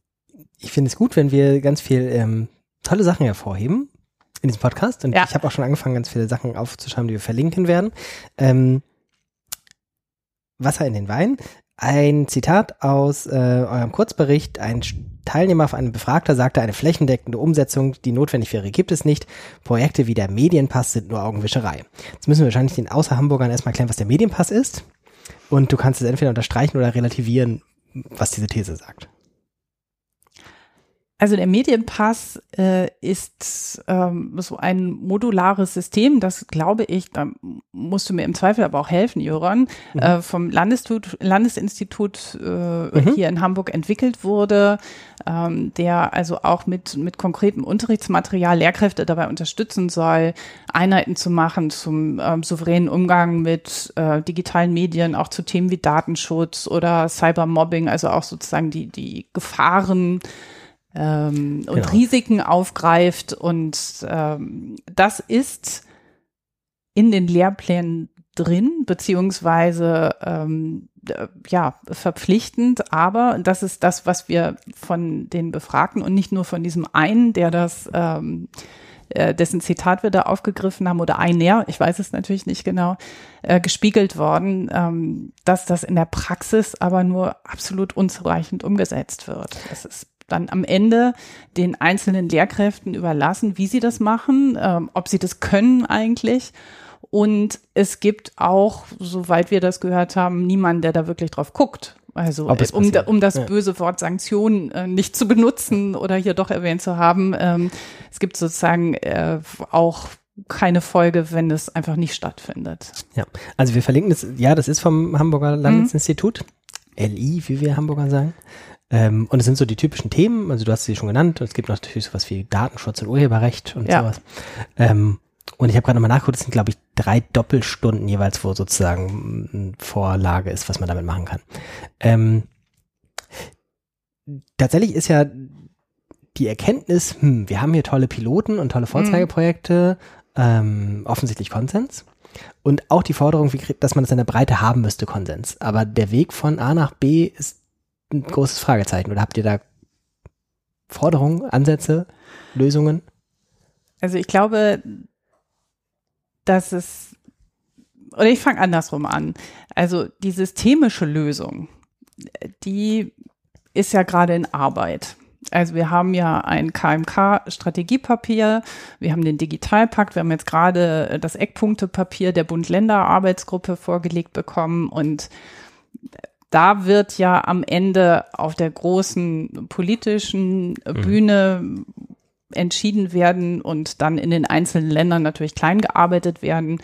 ich finde es gut, wenn wir ganz viel ähm, tolle Sachen hervorheben in diesem Podcast. Und ja. ich habe auch schon angefangen, ganz viele Sachen aufzuschreiben, die wir verlinken werden. Ähm, Wasser in den Wein. Ein Zitat aus äh, eurem Kurzbericht. Ein Teilnehmer auf einem Befragter sagte, eine flächendeckende Umsetzung, die notwendig wäre, gibt es nicht. Projekte wie der Medienpass sind nur Augenwischerei. Jetzt müssen wir wahrscheinlich den Außerhamburgern erstmal erklären, was der Medienpass ist. Und du kannst es entweder unterstreichen oder relativieren, was diese These sagt. Also der Medienpass äh, ist ähm, so ein modulares System, das glaube ich, da musst du mir im Zweifel aber auch helfen, Jöran, mhm. äh, vom Landesinstitut, Landesinstitut äh, mhm. hier in Hamburg entwickelt wurde, ähm, der also auch mit, mit konkretem Unterrichtsmaterial Lehrkräfte dabei unterstützen soll, Einheiten zu machen zum ähm, souveränen Umgang mit äh, digitalen Medien, auch zu Themen wie Datenschutz oder Cybermobbing, also auch sozusagen die, die Gefahren, ähm, und genau. Risiken aufgreift. Und ähm, das ist in den Lehrplänen drin, beziehungsweise ähm, ja, verpflichtend, aber das ist das, was wir von den Befragten und nicht nur von diesem einen, der das ähm, äh, dessen Zitat wir da aufgegriffen haben oder einer, ich weiß es natürlich nicht genau, äh, gespiegelt worden, ähm, dass das in der Praxis aber nur absolut unzureichend umgesetzt wird. Das ist dann am Ende den einzelnen Lehrkräften überlassen, wie sie das machen, ähm, ob sie das können eigentlich. Und es gibt auch, soweit wir das gehört haben, niemanden, der da wirklich drauf guckt. Also äh, um, um das ja. böse Wort Sanktionen äh, nicht zu benutzen oder hier doch erwähnt zu haben. Ähm, es gibt sozusagen äh, auch keine Folge, wenn es einfach nicht stattfindet. Ja, also wir verlinken das, ja, das ist vom Hamburger Landesinstitut, mhm. LI, wie wir Hamburger sagen. Ähm, und es sind so die typischen Themen, also du hast sie schon genannt, es gibt natürlich sowas wie Datenschutz und Urheberrecht und ja. sowas. Ähm, und ich habe gerade nochmal nachgeguckt, es sind, glaube ich, drei Doppelstunden jeweils, wo sozusagen eine Vorlage ist, was man damit machen kann. Ähm, tatsächlich ist ja die Erkenntnis, hm, wir haben hier tolle Piloten und tolle Vorzeigeprojekte, mhm. ähm, offensichtlich Konsens. Und auch die Forderung, dass man das in der Breite haben müsste, Konsens. Aber der Weg von A nach B ist ein großes Fragezeichen. Oder habt ihr da Forderungen, Ansätze, Lösungen? Also ich glaube, dass es, oder ich fange andersrum an. Also die systemische Lösung, die ist ja gerade in Arbeit. Also wir haben ja ein KMK-Strategiepapier, wir haben den Digitalpakt, wir haben jetzt gerade das Eckpunktepapier der Bund-Länder-Arbeitsgruppe vorgelegt bekommen und da wird ja am Ende auf der großen politischen mhm. Bühne entschieden werden und dann in den einzelnen Ländern natürlich klein gearbeitet werden,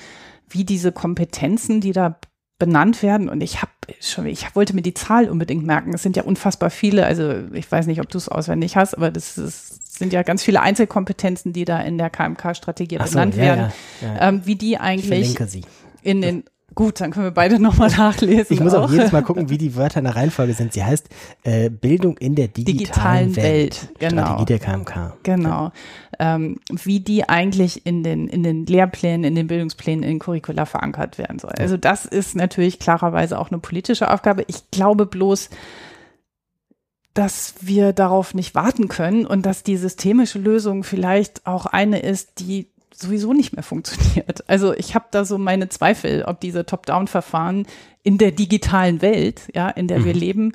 wie diese Kompetenzen, die da benannt werden. Und ich habe schon, ich wollte mir die Zahl unbedingt merken. Es sind ja unfassbar viele. Also ich weiß nicht, ob du es auswendig hast, aber das ist, sind ja ganz viele Einzelkompetenzen, die da in der KMK-Strategie so, benannt ja, werden, ja, ja. Ähm, wie die eigentlich in den Gut, dann können wir beide nochmal nachlesen. Ich muss auch. auch jedes Mal gucken, wie die Wörter in der Reihenfolge sind. Sie heißt äh, Bildung in der digitalen, digitalen Welt. Welt. Genau. Strategie der KMK. Genau. Ähm, wie die eigentlich in den, in den Lehrplänen, in den Bildungsplänen, in den Curricula verankert werden soll. Also das ist natürlich klarerweise auch eine politische Aufgabe. Ich glaube bloß, dass wir darauf nicht warten können und dass die systemische Lösung vielleicht auch eine ist, die sowieso nicht mehr funktioniert. Also ich habe da so meine Zweifel, ob diese Top-Down-Verfahren in der digitalen Welt, ja, in der mhm. wir leben,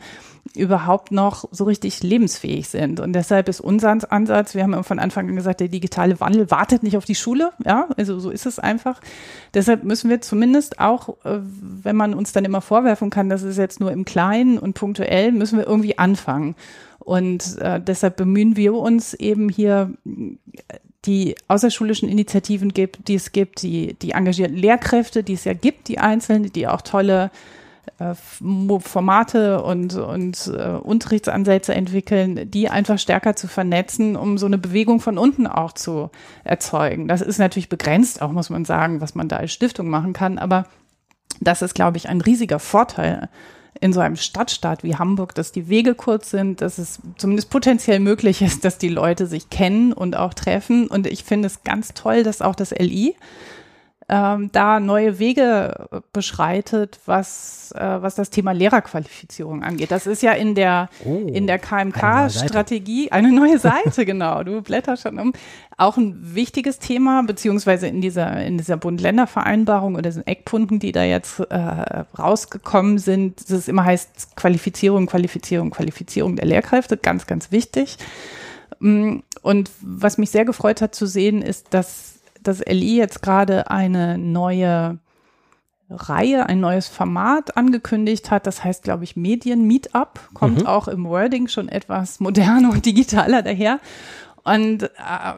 überhaupt noch so richtig lebensfähig sind. Und deshalb ist unser Ansatz, wir haben von Anfang an gesagt, der digitale Wandel wartet nicht auf die Schule, ja, also so ist es einfach. Deshalb müssen wir zumindest auch, äh, wenn man uns dann immer vorwerfen kann, das ist jetzt nur im Kleinen und punktuell, müssen wir irgendwie anfangen. Und äh, deshalb bemühen wir uns eben hier die außerschulischen Initiativen gibt, die es gibt, die, die engagierten Lehrkräfte, die es ja gibt, die einzelnen, die auch tolle äh, Formate und, und äh, Unterrichtsansätze entwickeln, die einfach stärker zu vernetzen, um so eine Bewegung von unten auch zu erzeugen. Das ist natürlich begrenzt, auch muss man sagen, was man da als Stiftung machen kann, aber das ist, glaube ich, ein riesiger Vorteil in so einem Stadtstaat wie Hamburg, dass die Wege kurz sind, dass es zumindest potenziell möglich ist, dass die Leute sich kennen und auch treffen. Und ich finde es ganz toll, dass auch das LI ähm, da neue Wege beschreitet, was, äh, was das Thema Lehrerqualifizierung angeht. Das ist ja in der, oh, in der KMK-Strategie eine, neue Seite, genau. Du blätterst schon um. Auch ein wichtiges Thema, beziehungsweise in dieser, in dieser Bund-Länder-Vereinbarung oder diesen Eckpunkten, die da jetzt äh, rausgekommen sind, dass es immer heißt Qualifizierung, Qualifizierung, Qualifizierung der Lehrkräfte, ganz, ganz wichtig. Mm, und was mich sehr gefreut hat zu sehen, ist, dass das LI jetzt gerade eine neue Reihe, ein neues Format angekündigt hat. Das heißt, glaube ich, Medien Meetup, kommt mhm. auch im Wording schon etwas moderner und digitaler daher. Und äh,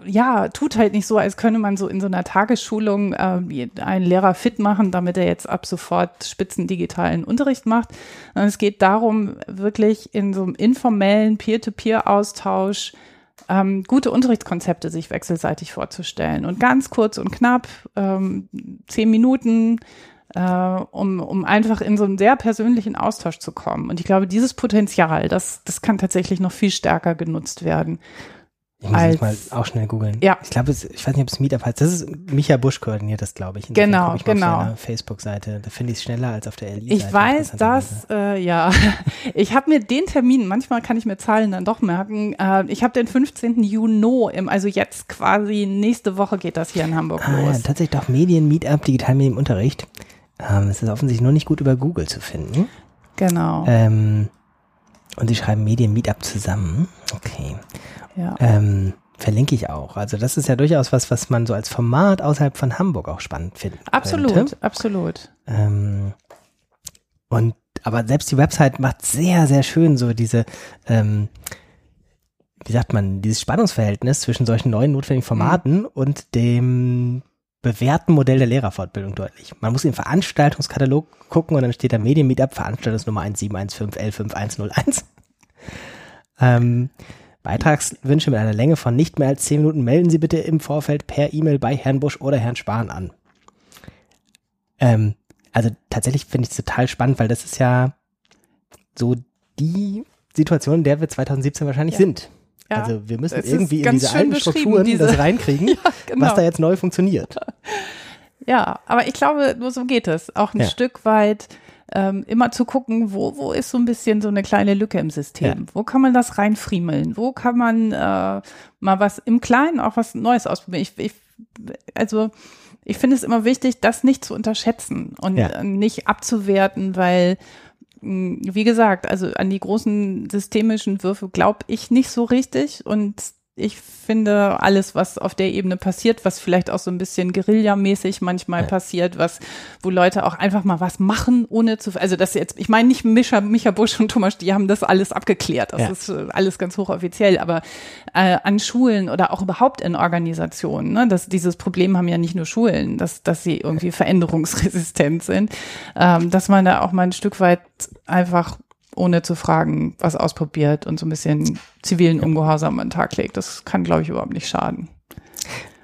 ja, tut halt nicht so, als könne man so in so einer Tagesschulung äh, einen Lehrer fit machen, damit er jetzt ab sofort spitzen digitalen Unterricht macht. Und es geht darum, wirklich in so einem informellen Peer-to-Peer-Austausch ähm, gute Unterrichtskonzepte sich wechselseitig vorzustellen. Und ganz kurz und knapp, ähm, zehn Minuten, äh, um, um einfach in so einen sehr persönlichen Austausch zu kommen. Und ich glaube, dieses Potenzial, das, das kann tatsächlich noch viel stärker genutzt werden. Ich muss als, jetzt mal auch schnell googeln. Ja. Ich glaube, ich weiß nicht, ob es Meetup heißt. Das ist Micha Busch koordiniert das, glaube ich. Insofern Genau, ich genau. Auf seiner Facebook-Seite. Da finde ich es schneller als auf der LI. Ich weiß, dass, äh, ja, ich habe mir den Termin, manchmal kann ich mir Zahlen dann doch merken, äh, ich habe den 15. Juni, im, also jetzt quasi nächste Woche geht das hier in Hamburg ah, los. Ja, tatsächlich doch Medien, Meetup, Digitalmedien im Unterricht. Ähm, es ist offensichtlich nur nicht gut über Google zu finden. Genau. Ähm, und sie schreiben Medien Meetup zusammen. Okay. Ja. Ähm, verlinke ich auch. Also das ist ja durchaus was, was man so als Format außerhalb von Hamburg auch spannend findet. absolut, Könnte. absolut. Ähm, und aber selbst die Website macht sehr, sehr schön so diese, ähm, wie sagt man, dieses Spannungsverhältnis zwischen solchen neuen notwendigen Formaten und dem bewährten Modell der Lehrerfortbildung deutlich. Man muss im Veranstaltungskatalog gucken und dann steht da Medien-Meetup, Veranstaltungsnummer 1715L5101. ähm, Beitragswünsche mit einer Länge von nicht mehr als 10 Minuten melden Sie bitte im Vorfeld per E-Mail bei Herrn Busch oder Herrn Spahn an. Ähm, also tatsächlich finde ich es total spannend, weil das ist ja so die Situation, in der wir 2017 wahrscheinlich Ja. sind. Ja, also wir müssen irgendwie in diese alten Strukturen diese- das reinkriegen, Ja, genau. was da jetzt neu funktioniert. Ja, aber ich glaube, nur so geht es. Auch ein. Stück weit ähm, immer zu gucken, wo, wo ist so ein bisschen so eine kleine Lücke im System? Wo kann man das reinfriemeln? Wo kann man äh, mal was im Kleinen auch was Neues ausprobieren? Ich, ich, also ich finde es immer wichtig, das nicht zu unterschätzen und Ja. äh, nicht abzuwerten, weil mh, wie gesagt, also an die großen systemischen Würfe glaube ich nicht so richtig und ich finde alles, was auf der Ebene passiert, was vielleicht auch so ein bisschen Guerillamäßig manchmal Ja. passiert, was, wo Leute auch einfach mal was machen, ohne zu, also das jetzt, ich meine nicht Micha, Micha Busch und Thomas, die haben das alles abgeklärt, das Ja. ist äh, alles ganz hochoffiziell, aber äh, an Schulen oder auch überhaupt in Organisationen, ne, das, dieses Problem haben ja nicht nur Schulen, dass, dass sie irgendwie veränderungsresistent sind, ähm, dass man da auch mal ein Stück weit einfach ohne zu fragen, was ausprobiert und so ein bisschen zivilen Ungehorsam an den Tag legt. Das kann, glaube ich, überhaupt nicht schaden.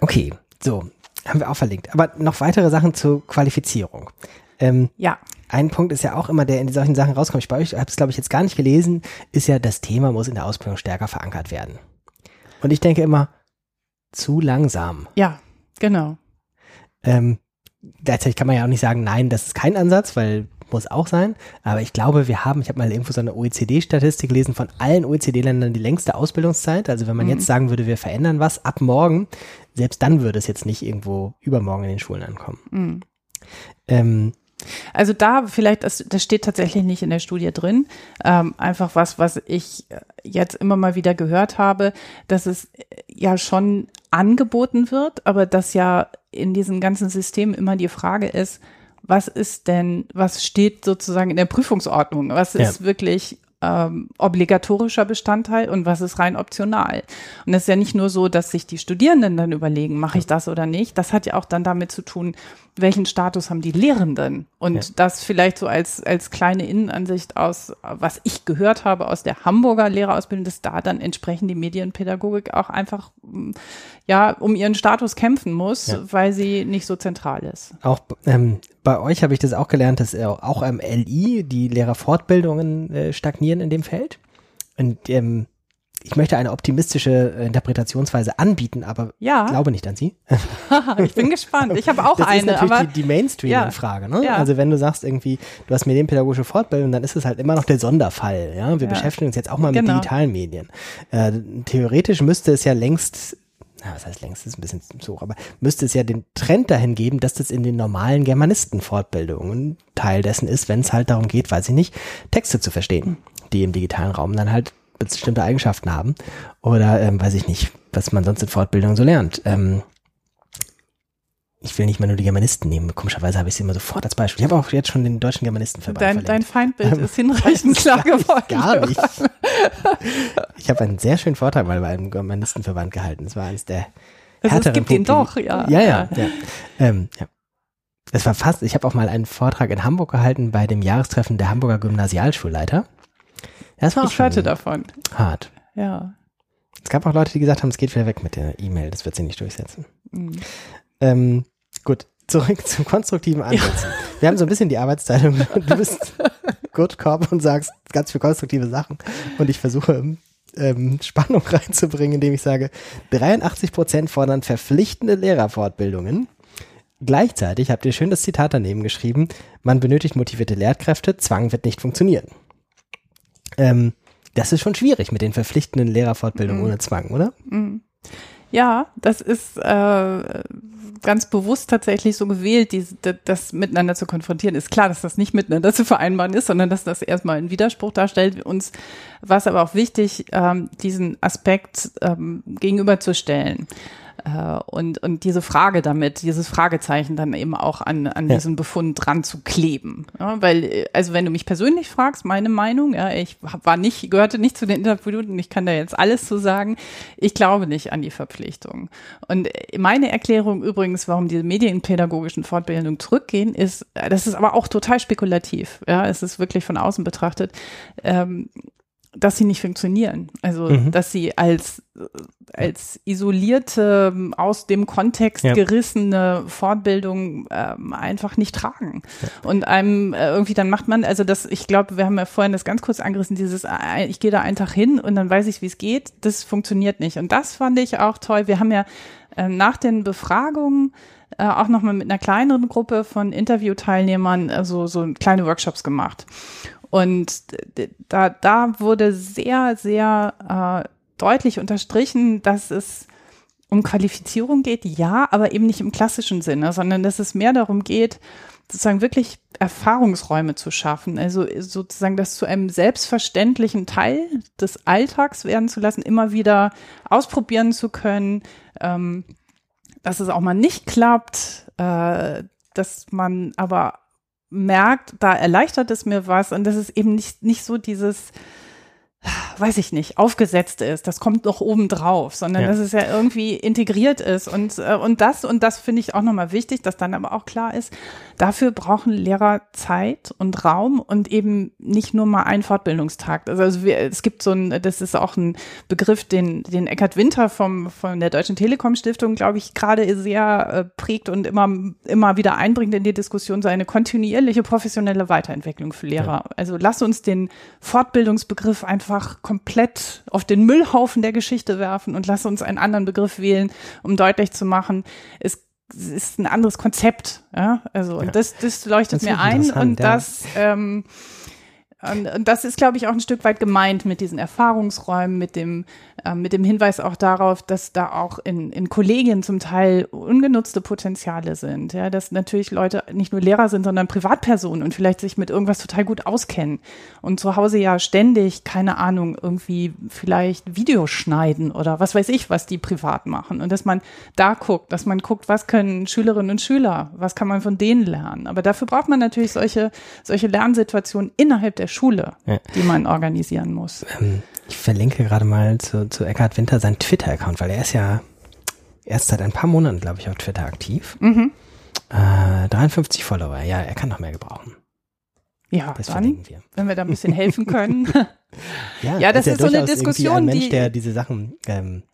Okay, so, haben wir auch verlinkt. Aber noch weitere Sachen zur Qualifizierung. Ähm, Ja, ein Punkt ist ja auch immer, der in solchen Sachen rauskommt. Ich euch habe es, glaube ich, jetzt gar nicht gelesen, ist ja, das Thema muss in der Ausbildung stärker verankert werden. Und ich denke immer, zu langsam. ja, genau. Ähm, gleichzeitig kann man ja auch nicht sagen, nein, das ist kein Ansatz, weil muss auch sein. Aber ich glaube, wir haben, ich habe mal irgendwo so eine OECD-Statistik gelesen von allen OECD-Ländern die längste Ausbildungszeit. Also wenn man Mhm. jetzt sagen würde, wir verändern was ab morgen, selbst dann würde es jetzt nicht irgendwo übermorgen in den Schulen ankommen. Mhm. Ähm, Also da vielleicht, das, das steht tatsächlich nicht in der Studie drin. Ähm, einfach was, was ich jetzt immer mal wieder gehört habe, dass es ja schon angeboten wird, aber dass ja in diesem ganzen System immer die Frage ist, was ist denn, was steht sozusagen in der Prüfungsordnung? Was ist wirklich ähm, obligatorischer Bestandteil und was ist rein optional? Und es ist ja nicht nur so, dass sich die Studierenden dann überlegen, mache ich das oder nicht. Das hat ja auch dann damit zu tun, welchen Status haben die Lehrenden? Und Ja. das vielleicht so als, als kleine Innenansicht aus, was ich gehört habe aus der Hamburger Lehrerausbildung, dass da dann entsprechend die Medienpädagogik auch einfach, mm, ja, um ihren Status kämpfen muss, Ja. weil sie nicht so zentral ist. auch ähm, bei euch habe ich das auch gelernt, dass äh, auch am LI die Lehrerfortbildungen äh, stagnieren in dem Feld. Und ähm, ich möchte eine optimistische äh, Interpretationsweise anbieten, aber Ja. glaube nicht an sie. ich bin gespannt. Ich habe auch das eine, ist natürlich aber die, die Mainstream-Frage. Ne? Ja. Also wenn du sagst irgendwie, du hast medienpädagogische Fortbildung, dann ist es halt immer noch der Sonderfall. Ja, wir Ja. beschäftigen uns jetzt auch mal mit Genau. digitalen Medien. Äh, theoretisch müsste es ja längst na, was heißt längst, das ist ein bisschen zu hoch, aber müsste es ja den Trend dahin geben, dass das in den normalen Germanistenfortbildungen Teil dessen ist, wenn es halt darum geht, weiß ich nicht, Texte zu verstehen, die im digitalen Raum dann halt bestimmte Eigenschaften haben oder ähm, weiß ich nicht, was man sonst in Fortbildungen so lernt. Ähm, ich will nicht mehr nur die Germanisten nehmen. Komischerweise habe ich sie immer sofort als Beispiel. Ich habe auch jetzt schon den deutschen Germanistenverband dein, dein. Feindbild ist hinreichend klar geworden. Gar nicht. Ich habe einen sehr schönen Vortrag mal bei einem Germanistenverband gehalten. Es war eines der Also es härteren gibt ihn Punkte, die- doch, ja. Ja, ja, ja. Ähm, ja. Es war fast, ich habe auch mal einen Vortrag in Hamburg gehalten bei dem Jahrestreffen der Hamburger Gymnasialschulleiter. Das war auch Ich hörte davon. hart. Ja. Es gab auch Leute, die gesagt haben, es geht wieder weg mit der E-Mail, das wird sie nicht durchsetzen. Mhm. Ähm, gut, zurück zum konstruktiven Ansätzen. Wir haben so ein bisschen die Arbeitsteilung. Du bist Good Cop und sagst ganz viele konstruktive Sachen und ich versuche ähm, Spannung reinzubringen, indem ich sage, 83 Prozent fordern verpflichtende Lehrerfortbildungen. Gleichzeitig habt ihr schön das Zitat daneben geschrieben, man benötigt motivierte Lehrkräfte, Zwang wird nicht funktionieren. Ähm, das ist schon schwierig mit den verpflichtenden Lehrerfortbildungen mhm. ohne Zwang, oder? Mhm. Ja, das ist äh, ganz bewusst tatsächlich so gewählt, die, das miteinander zu konfrontieren. Ist klar, dass das nicht miteinander zu vereinbaren ist, sondern dass das erstmal einen Widerspruch darstellt. Uns war es aber auch wichtig, ähm, diesen Aspekt ähm, gegenüberzustellen. Äh, und, und diese Frage damit, dieses Fragezeichen dann eben auch an, an ja. diesen Befund dran zu kleben. Ja, weil, also wenn du mich persönlich fragst, meine Meinung, ja, ich war nicht, gehörte nicht zu den Interviewten, ich kann da jetzt alles zu sagen. Ich glaube nicht an die Verpflichtung. Und meine Erklärung übrigens, warum diese medienpädagogischen Fortbildungen zurückgehen, ist, das ist aber auch total spekulativ. Ja, es ist wirklich von außen betrachtet. Ähm, dass sie nicht funktionieren. Also, mhm. dass sie als, als isolierte, aus dem Kontext ja. gerissene Fortbildung ähm, einfach nicht tragen. Ja. Und einem äh, irgendwie dann macht man, also das, ich glaube, wir haben ja vorhin das ganz kurz angerissen, dieses, äh, ich gehe da einen Tag hin und dann weiß ich, wie es geht. Das funktioniert nicht. Und das fand ich auch toll. Wir haben ja äh, nach den Befragungen äh, auch nochmal mit einer kleineren Gruppe von Interviewteilnehmern äh, so, so kleine Workshops gemacht. Und da, da wurde sehr, sehr äh, deutlich unterstrichen, dass es um Qualifizierung geht, ja, aber eben nicht im klassischen Sinne, sondern dass es mehr darum geht, sozusagen wirklich Erfahrungsräume zu schaffen, also sozusagen das zu einem selbstverständlichen Teil des Alltags werden zu lassen, immer wieder ausprobieren zu können, ähm, dass es auch mal nicht klappt, äh, dass man aber merkt, da erleichtert es mir was. Und das ist eben nicht, nicht so dieses, weiß ich nicht, aufgesetzt ist, das kommt noch oben drauf, sondern ja. dass es ja irgendwie integriert ist und, äh, und das, und das finde ich auch nochmal wichtig, dass dann aber auch klar ist, dafür brauchen Lehrer Zeit und Raum und eben nicht nur mal ein Fortbildungstag. Also, also wir, es gibt so ein, das ist auch ein Begriff, den, den Eckhard Winter vom, von der Deutschen Telekom Stiftung, glaube ich, gerade sehr äh, prägt und immer, immer wieder einbringt in die Diskussion, so eine kontinuierliche professionelle Weiterentwicklung für Lehrer. Ja. Also lass uns den Fortbildungsbegriff einfach komplett auf den Müllhaufen der Geschichte werfen und lass uns einen anderen Begriff wählen, um deutlich zu machen, es ist ein anderes Konzept. Ja? Also, und das, das leuchtet das mir ein und das, ähm, und, und das ist, glaube ich, auch ein Stück weit gemeint mit diesen Erfahrungsräumen, mit dem, äh, mit dem Hinweis auch darauf, dass da auch in, in Kollegien zum Teil ungenutzte Potenziale sind. Ja, dass natürlich Leute nicht nur Lehrer sind, sondern Privatpersonen und vielleicht sich mit irgendwas total gut auskennen und zu Hause ja ständig, keine Ahnung, irgendwie vielleicht Videos schneiden oder was weiß ich, was die privat machen. Und dass man da guckt, dass man guckt, was können Schülerinnen und Schüler, was kann man von denen lernen. Aber dafür braucht man natürlich solche, solche Lernsituationen innerhalb der Schule, ja. die man organisieren muss. Ähm, ich verlinke gerade mal zu, zu Eckhard Winter seinen Twitter-Account, weil er ist ja erst seit ein paar Monaten, glaube ich, auf Twitter aktiv. Mhm. Äh, 53 Follower, ja, er kann noch mehr gebrauchen. Ja, das dann, wir. wenn wir da ein bisschen helfen können. ja, ja, das ist, ist so eine Diskussion, ein Mensch, die der diese Sachen ähm,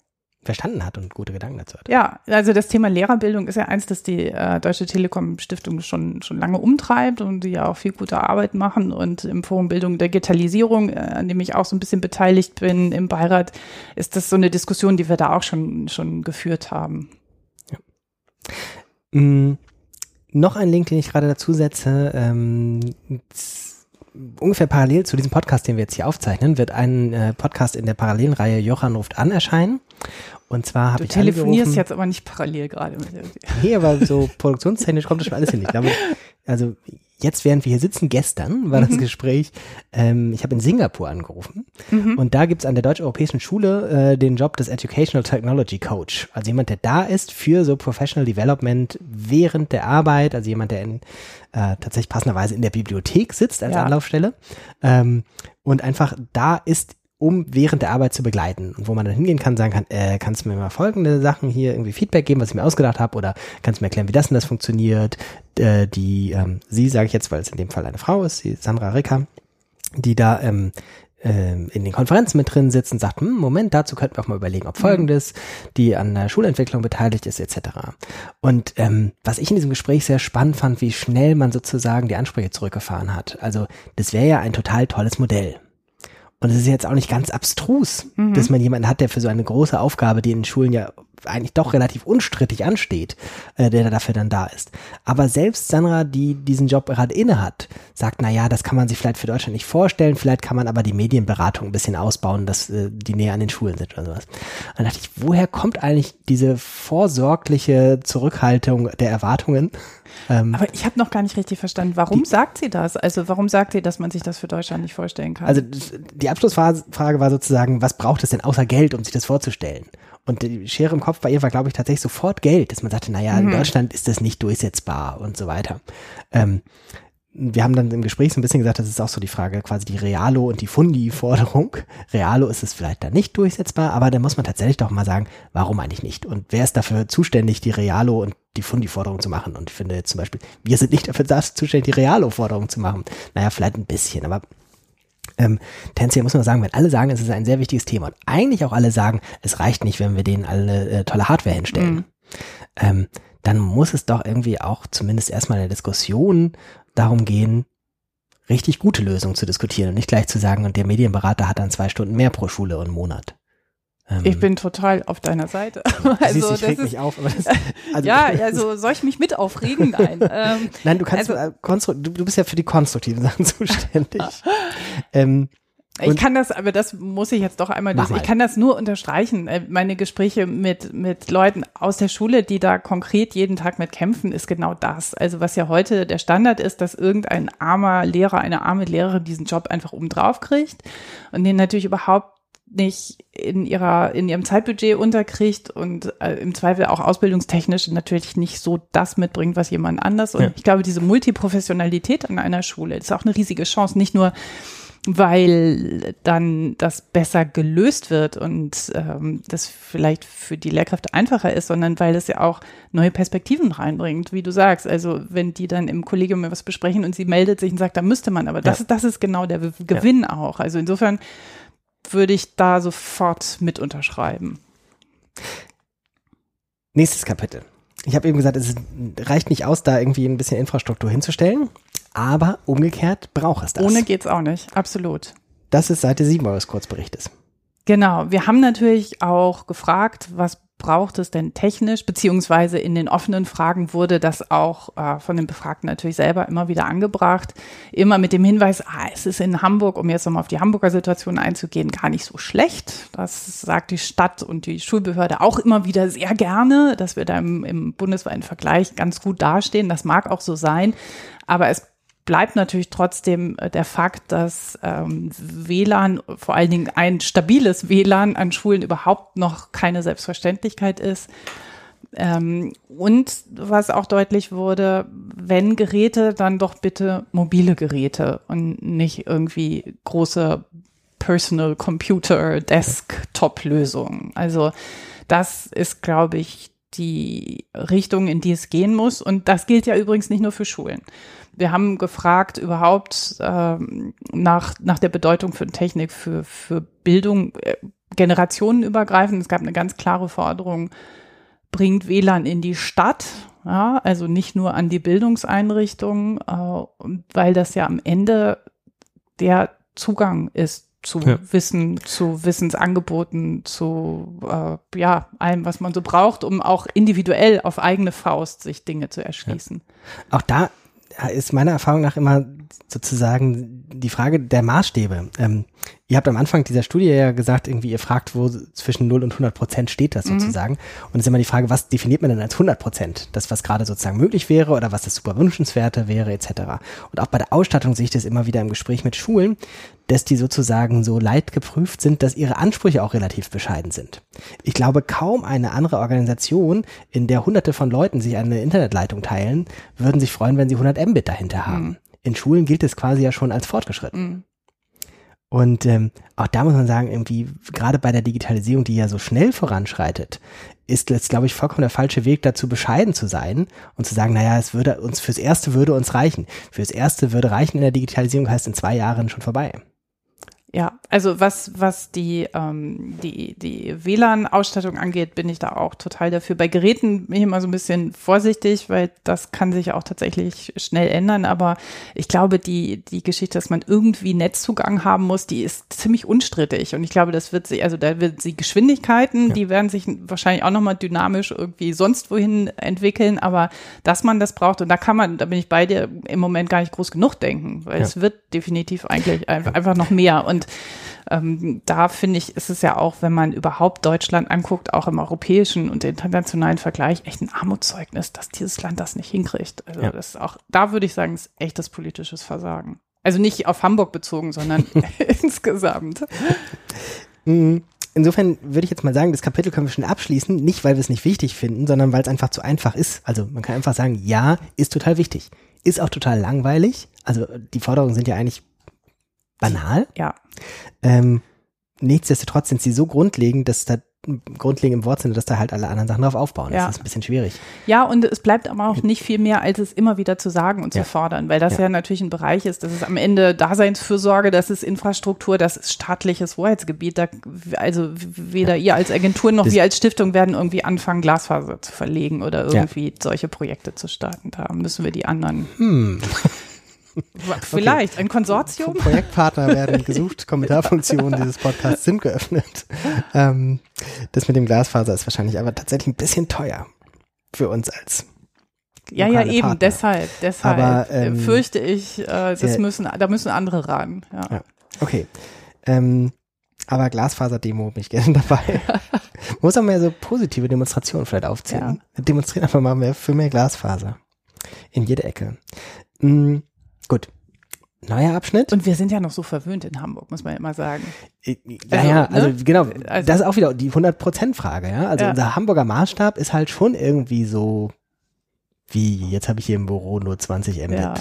verstanden hat und gute Gedanken dazu hat. Ja, also das Thema Lehrerbildung ist ja eins, das die äh, Deutsche Telekom Stiftung schon, schon lange umtreibt und die ja auch viel gute Arbeit machen. Und im Forum Bildung Digitalisierung, äh, an dem ich auch so ein bisschen beteiligt bin im Beirat, ist das so eine Diskussion, die wir da auch schon, schon geführt haben. Ja. Mhm. Noch ein Link, den ich gerade dazu setze, ähm, ungefähr parallel zu diesem Podcast, den wir jetzt hier aufzeichnen, wird ein äh, Podcast in der Parallelreihe Johann ruft an erscheinen. Und zwar habe ich Du telefonierst jetzt aber nicht parallel gerade mit. Nee, aber so produktionstechnisch kommt das schon alles hin. Ich glaube, also jetzt, während wir hier sitzen, gestern war mhm. das Gespräch, ähm, ich habe in Singapur angerufen mhm. und da gibt's an der Deutsch-Europäischen Schule äh, den Job des Educational Technology Coach. Also jemand, der da ist für so Professional Development während der Arbeit, also jemand, der in, äh, tatsächlich passenderweise in der Bibliothek sitzt als ja. Anlaufstelle ähm, und einfach da ist um während der Arbeit zu begleiten und wo man dann hingehen kann, sagen kann, äh, kannst du mir mal folgende Sachen hier irgendwie Feedback geben, was ich mir ausgedacht habe oder kannst du mir erklären, wie das und das funktioniert. Äh, die, ähm, sie sage ich jetzt, weil es in dem Fall eine Frau ist, die Sandra Ricker, die da ähm, äh, in den Konferenzen mit drin sitzt und sagt, hm, Moment, dazu könnten wir auch mal überlegen, ob folgendes, die an der Schulentwicklung beteiligt ist, etc. Und ähm, was ich in diesem Gespräch sehr spannend fand, wie schnell man sozusagen die Ansprüche zurückgefahren hat. Also das wäre ja ein total tolles Modell Und es ist jetzt auch nicht ganz abstrus, mhm. dass man jemanden hat, der für so eine große Aufgabe, die in Schulen ja eigentlich doch relativ unstrittig ansteht, äh, der dafür dann da ist. Aber selbst Sandra, die diesen Job gerade inne hat, sagt, na ja, das kann man sich vielleicht für Deutschland nicht vorstellen, vielleicht kann man aber die Medienberatung ein bisschen ausbauen, dass äh, die näher an den Schulen sind oder sowas. Und dann dachte ich, woher kommt eigentlich diese vorsorgliche Zurückhaltung der Erwartungen? Ähm, Aber ich habe noch gar nicht richtig verstanden, warum die, sagt sie das? Also warum sagt sie, dass man sich das für Deutschland nicht vorstellen kann? Also die Abschlussfrage war sozusagen, was braucht es denn außer Geld, um sich das vorzustellen? Und die Schere im Kopf bei ihr war, glaube ich, tatsächlich sofort Geld, dass man sagte, naja, in mhm. Deutschland ist das nicht durchsetzbar und so weiter. Ähm, wir haben dann im Gespräch so ein bisschen gesagt, das ist auch so die Frage, quasi die Realo und die Fundi-Forderung. Realo ist es vielleicht da nicht durchsetzbar, aber da muss man tatsächlich doch mal sagen, warum eigentlich nicht? Und wer ist dafür zuständig, die Realo und die Fundi-Forderung zu machen? Und ich finde jetzt zum Beispiel, wir sind nicht dafür zuständig, die Realo-Forderung zu machen. Naja, vielleicht ein bisschen, aber ähm, tendenziell muss man sagen, wenn alle sagen, es ist ein sehr wichtiges Thema und eigentlich auch alle sagen, es reicht nicht, wenn wir denen alle äh, tolle Hardware hinstellen, mhm. ähm, dann muss es doch irgendwie auch zumindest erstmal in der Diskussion darum gehen, richtig gute Lösungen zu diskutieren und nicht gleich zu sagen, und der Medienberater hat dann zwei Stunden mehr pro Schule und Monat. Ähm, ich bin total auf deiner Seite. also, siehst, ich reg mich auf. Das, also, ja, also soll ich mich mit aufregen? Nein. Ähm, Nein, du kannst, also, äh, du, du bist ja für die konstruktiven Sachen zuständig. ähm, ich kann das, aber das muss ich jetzt doch einmal lösen. Ich kann das nur unterstreichen. Äh, meine Gespräche mit, mit Leuten aus der Schule, die da konkret jeden Tag mit kämpfen, ist genau das. Also was ja heute der Standard ist, dass irgendein armer Lehrer, eine arme Lehrerin diesen Job einfach oben drauf kriegt und den natürlich überhaupt nicht in ihrer in ihrem Zeitbudget unterkriegt und äh, im Zweifel auch ausbildungstechnisch natürlich nicht so das mitbringt, was jemand anders. Und ja. ich glaube, diese Multiprofessionalität an einer Schule ist auch eine riesige Chance, nicht nur weil dann das besser gelöst wird und ähm, das vielleicht für die Lehrkräfte einfacher ist, sondern weil es ja auch neue Perspektiven reinbringt, wie du sagst. Also wenn die dann im Kollegium was besprechen und sie meldet sich und sagt, da müsste man, aber das, ja. das ist genau der Gewinn ja. auch. Also insofern würde ich da sofort mit unterschreiben. Nächstes Kapitel. Ich habe eben gesagt, es reicht nicht aus, da irgendwie ein bisschen Infrastruktur hinzustellen. Aber umgekehrt braucht es das. Ohne geht's auch nicht, absolut. Das ist Seite 7 eures Kurzberichtes. Genau, wir haben natürlich auch gefragt, was braucht es denn technisch, beziehungsweise in den offenen Fragen wurde das auch äh, von den Befragten natürlich selber immer wieder angebracht, immer mit dem Hinweis, ah, es ist in Hamburg, um jetzt nochmal auf die Hamburger Situation einzugehen, gar nicht so schlecht. Das sagt die Stadt und die Schulbehörde auch immer wieder sehr gerne, dass wir da im, im bundesweiten Vergleich ganz gut dastehen. Das mag auch so sein, aber es bleibt natürlich trotzdem äh, der Fakt, dass ähm, WLAN, vor allen Dingen ein stabiles WLAN an Schulen überhaupt noch keine Selbstverständlichkeit ist. Ähm, und was auch deutlich wurde, wenn Geräte, dann doch bitte mobile Geräte und nicht irgendwie große Personal Computer Desktop Lösungen. Also das ist, glaube ich, die Richtung, in die es gehen muss. Und das gilt ja übrigens nicht nur für Schulen. Wir haben gefragt überhaupt ähm, nach, nach der Bedeutung für Technik, für, für Bildung, äh, generationenübergreifend. Es gab eine ganz klare Forderung, bringt WLAN in die Stadt, ja, also nicht nur an die Bildungseinrichtungen, äh, weil das ja am Ende der Zugang ist zu ja. Wissen, zu Wissensangeboten, zu äh, ja allem, was man so braucht, um auch individuell auf eigene Faust sich Dinge zu erschließen. Ja. Auch da ist meiner Erfahrung nach immer sozusagen die Frage der Maßstäbe. Ähm, ihr habt am Anfang dieser Studie ja gesagt, irgendwie ihr fragt, wo zwischen 0 und 100 Prozent steht das mhm. sozusagen. Und es ist immer die Frage, was definiert man denn als 100 Prozent? Das, was gerade sozusagen möglich wäre oder was das super wünschenswerte wäre etc. Und auch bei der Ausstattung sehe ich das immer wieder im Gespräch mit Schulen, dass die sozusagen so leidgeprüft sind, dass ihre Ansprüche auch relativ bescheiden sind. Ich glaube, kaum eine andere Organisation, in der hunderte von Leuten sich eine Internetleitung teilen, würden sich freuen, wenn sie 100 Mbit dahinter haben. Mhm. In Schulen gilt es quasi ja schon als fortgeschritten. Mhm. Und ähm, auch da muss man sagen, irgendwie, gerade bei der Digitalisierung, die ja so schnell voranschreitet, ist jetzt, glaube ich, vollkommen der falsche Weg dazu, bescheiden zu sein und zu sagen, naja, es würde uns, fürs Erste würde uns reichen. Fürs Erste würde reichen in der Digitalisierung heißt in zwei Jahren schon vorbei. Ja, also was, was die, ähm, die, die WLAN-Ausstattung angeht, bin ich da auch total dafür. Bei Geräten bin ich immer so ein bisschen vorsichtig, weil das kann sich auch tatsächlich schnell ändern. Aber ich glaube, die, die Geschichte, dass man irgendwie Netzzugang haben muss, die ist ziemlich unstrittig. Und ich glaube, das wird sich, also da wird die Geschwindigkeiten, ja. die werden sich wahrscheinlich auch nochmal dynamisch irgendwie sonst wohin entwickeln. Aber dass man das braucht, und da kann man, da bin ich bei dir im Moment gar nicht groß genug denken, weil ja. es wird definitiv eigentlich einfach, einfach noch mehr. Und und ähm, da finde ich, ist es ja auch, wenn man überhaupt Deutschland anguckt, auch im europäischen und internationalen Vergleich, echt ein Armutszeugnis, dass dieses Land das nicht hinkriegt. Also ja. das ist auch, da würde ich sagen, ist echtes politisches Versagen. Also nicht auf Hamburg bezogen, sondern insgesamt. Mhm. Insofern würde ich jetzt mal sagen, das Kapitel können wir schon abschließen, nicht weil wir es nicht wichtig finden, sondern weil es einfach zu einfach ist. Also man kann einfach sagen, ja, ist total wichtig. Ist auch total langweilig. Also die Forderungen sind ja eigentlich banal. Ja. Ähm, nichtsdestotrotz sind sie so grundlegend, dass da grundlegend im Wortsinne, dass da halt alle anderen Sachen drauf aufbauen. Ja. Das ist ein bisschen schwierig. Ja, und es bleibt aber auch nicht viel mehr, als es immer wieder zu sagen und ja. zu fordern, weil das ja. ja. natürlich ein Bereich ist, das ist am Ende Daseinsfürsorge, das ist Infrastruktur, das ist staatliches Hoheitsgebiet. Da, also weder ihr als Agentur noch das wir als Stiftung werden irgendwie anfangen, Glasfaser zu verlegen oder irgendwie solche Projekte zu starten. Da müssen wir die anderen. Hm. Vielleicht, okay. ein Konsortium? Projektpartner werden gesucht, Kommentarfunktionen dieses Podcasts sind geöffnet. Ähm, das mit dem Glasfaser ist wahrscheinlich aber tatsächlich ein bisschen teuer für uns als ja, ja, eben, Partner. deshalb, deshalb aber, ähm, fürchte ich, äh, das müssen, da müssen andere ran. Ja. ja. Okay. Ähm, aber Glasfaser-Demo bin ich gerne dabei. Muss auch mehr so positive Demonstrationen vielleicht aufzählen. Ja. Demonstrieren einfach mal mehr für mehr Glasfaser. In jede Ecke. Mhm. Gut. Neuer Abschnitt. Und wir sind ja noch so verwöhnt in Hamburg, muss man ja immer sagen. Ja, also, ja, also ne? genau, also, das ist auch wieder die 100%-Frage, ja. Also ja. unser Hamburger Maßstab ist halt schon irgendwie so, wie, jetzt habe ich hier im Büro nur 20 Mbit. Ja.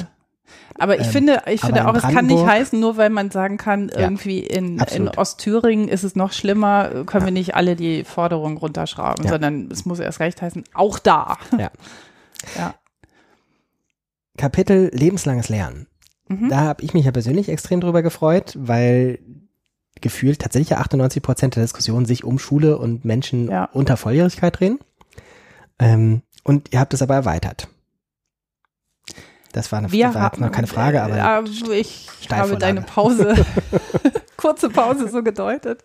Aber ich ähm, finde, ich finde auch, es kann nicht heißen, nur weil man sagen kann, irgendwie ja, in, in Ostthüringen ist es noch schlimmer, können ja. wir nicht alle die Forderungen runterschrauben, ja. sondern es muss erst recht heißen, auch da. Ja. Kapitel lebenslanges Lernen. Mhm. Da habe ich mich ja persönlich extrem drüber gefreut, weil gefühlt tatsächlich 98 Prozent der Diskussion sich um Schule und Menschen ja. unter Volljährigkeit drehen. Ähm, und ihr habt es aber erweitert. Das war, eine, Wir war haben, noch keine Frage, aber äh, ich habe deine Pause, kurze Pause so gedeutet.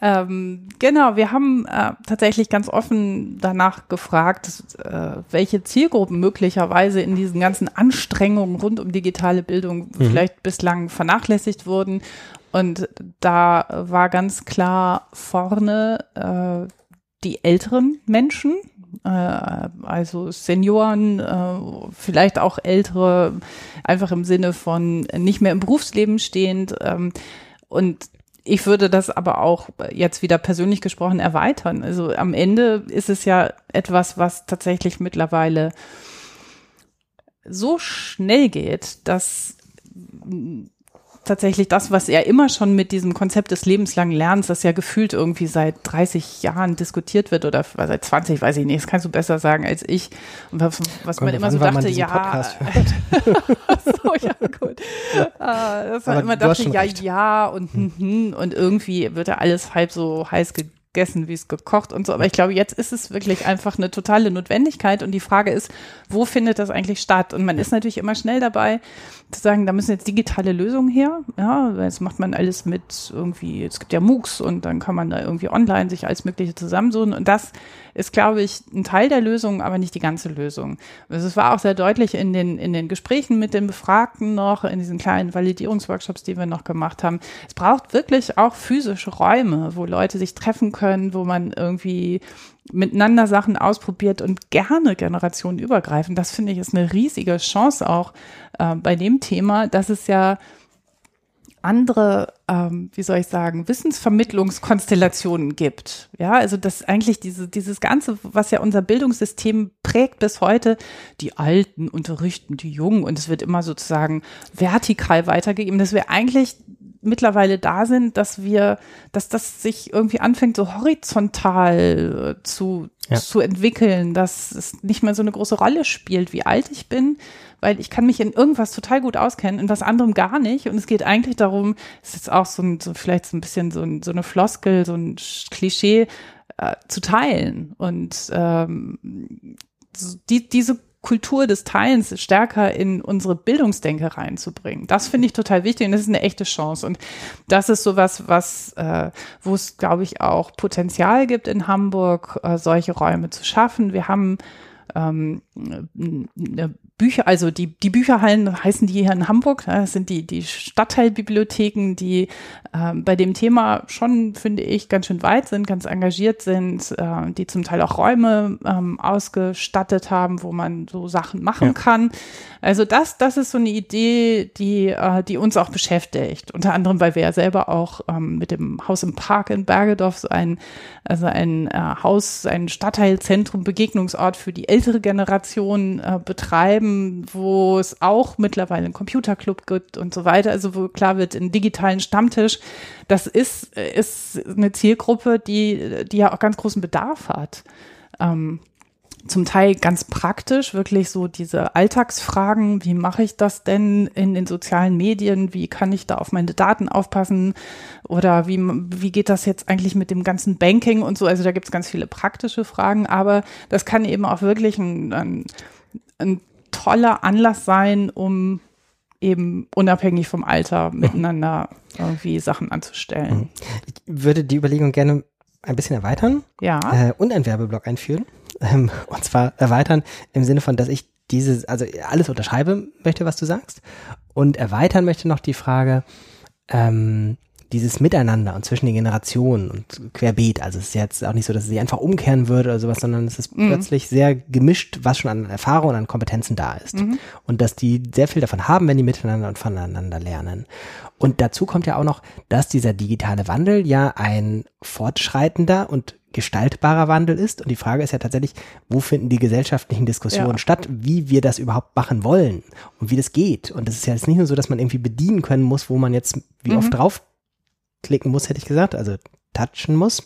Ähm, genau, wir haben äh, tatsächlich ganz offen danach gefragt, äh, welche Zielgruppen möglicherweise in diesen ganzen Anstrengungen rund um digitale Bildung mhm. vielleicht bislang vernachlässigt wurden. Und da war ganz klar vorne äh, die älteren Menschen, äh, also Senioren, äh, vielleicht auch ältere, einfach im Sinne von nicht mehr im Berufsleben stehend. Ähm, und ich würde das aber auch jetzt wieder persönlich gesprochen erweitern. Also am Ende ist es ja etwas, was tatsächlich mittlerweile so schnell geht, dass tatsächlich das, was er immer schon mit diesem Konzept des lebenslangen Lernens, das ja gefühlt irgendwie seit 30 Jahren diskutiert wird oder seit 20, weiß ich nicht, das kannst du besser sagen als ich. Und was, was man immer so dachte, ja, so, ja gut. Ah, das man immer dachte, ja, recht. ja und hm. hm, und irgendwie wird ja alles halb so heiß gegessen, wie es gekocht und so. Aber ich glaube, jetzt ist es wirklich einfach eine totale Notwendigkeit. Und die Frage ist, wo findet das eigentlich statt? Und man ist natürlich immer schnell dabei, sagen, da müssen jetzt digitale Lösungen her. Ja, jetzt macht man alles mit irgendwie, es gibt ja MOOCs und dann kann man da irgendwie online sich alles Mögliche zusammensuchen. Und das ist, glaube ich, ein Teil der Lösung, aber nicht die ganze Lösung. Also es war auch sehr deutlich in den, in den Gesprächen mit den Befragten noch, in diesen kleinen Validierungsworkshops, die wir noch gemacht haben. Es braucht wirklich auch physische Räume, wo Leute sich treffen können, wo man irgendwie miteinander Sachen ausprobiert und gerne generationenübergreifend. Das finde ich ist eine riesige Chance auch äh, bei dem Thema, dass es ja andere, ähm, wie soll ich sagen, Wissensvermittlungskonstellationen gibt. Ja, also dass eigentlich diese, dieses Ganze, was ja unser Bildungssystem prägt bis heute, die Alten unterrichten die Jungen und es wird immer sozusagen vertikal weitergegeben, dass wir eigentlich mittlerweile da sind, dass wir, dass das sich irgendwie anfängt, so horizontal äh, zu, ja. zu entwickeln, dass es nicht mehr so eine große Rolle spielt, wie alt ich bin, weil ich kann mich in irgendwas total gut auskennen, in was anderem gar nicht. Und es geht eigentlich darum, es ist auch so, ein, so vielleicht so ein bisschen so, ein, so eine Floskel, so ein Klischee, äh, zu teilen. Und ähm, die, diese Kultur des Teilens stärker in unsere Bildungsdenke reinzubringen. Das finde ich total wichtig und das ist eine echte Chance. Und das ist sowas, was, äh, wo es, glaube ich, auch Potenzial gibt in Hamburg, äh, solche Räume zu schaffen. Wir haben ähm, eine Bücher, also die, die Bücherhallen heißen die hier in Hamburg, das sind die, die Stadtteilbibliotheken, die äh, bei dem Thema schon, finde ich, ganz schön weit sind, ganz engagiert sind, äh, die zum Teil auch Räume ähm, ausgestattet haben, wo man so Sachen machen ja. kann. Also das, das ist so eine Idee, die, äh, die uns auch beschäftigt. Unter anderem, weil wir ja selber auch ähm, mit dem Haus im Park in Bergedorf so ein, also ein äh, Haus, ein Stadtteilzentrum, Begegnungsort für die ältere Generation äh, betreiben Unternehmen, wo es auch mittlerweile einen Computerclub gibt und so weiter, also wo klar wird, einen digitalen Stammtisch, das ist, ist eine Zielgruppe, die, die ja auch ganz großen Bedarf hat. Ähm, zum Teil ganz praktisch, wirklich so diese Alltagsfragen, wie mache ich das denn in den sozialen Medien, wie kann ich da auf meine Daten aufpassen? Oder wie, wie geht das jetzt eigentlich mit dem ganzen Banking und so, also da gibt es ganz viele praktische Fragen, aber das kann eben auch wirklich ein, ein, ein toller Anlass sein, um eben unabhängig vom Alter miteinander irgendwie Sachen anzustellen. Mhm. Ich würde die Überlegung gerne ein bisschen erweitern ja. Äh, und einen Werbeblock einführen. Ähm, und zwar erweitern im Sinne von, dass ich dieses, also alles unterschreibe möchte, was du sagst. Und erweitern möchte noch die Frage, ähm, dieses Miteinander und zwischen den Generationen und querbeet. Also es ist jetzt auch nicht so, dass es sich einfach umkehren würde oder sowas, sondern es ist mhm. plötzlich sehr gemischt, was schon an Erfahrung und an Kompetenzen da ist. Mhm. Und dass die sehr viel davon haben, wenn die miteinander und voneinander lernen. Und dazu kommt ja auch noch, dass dieser digitale Wandel ja ein fortschreitender und gestaltbarer Wandel ist. Und die Frage ist ja tatsächlich, wo finden die gesellschaftlichen Diskussionen ja. statt, wie wir das überhaupt machen wollen und wie das geht. Und es ist ja jetzt nicht nur so, dass man irgendwie bedienen können muss, wo man jetzt wie mhm. oft drauf klicken muss, hätte ich gesagt, also touchen muss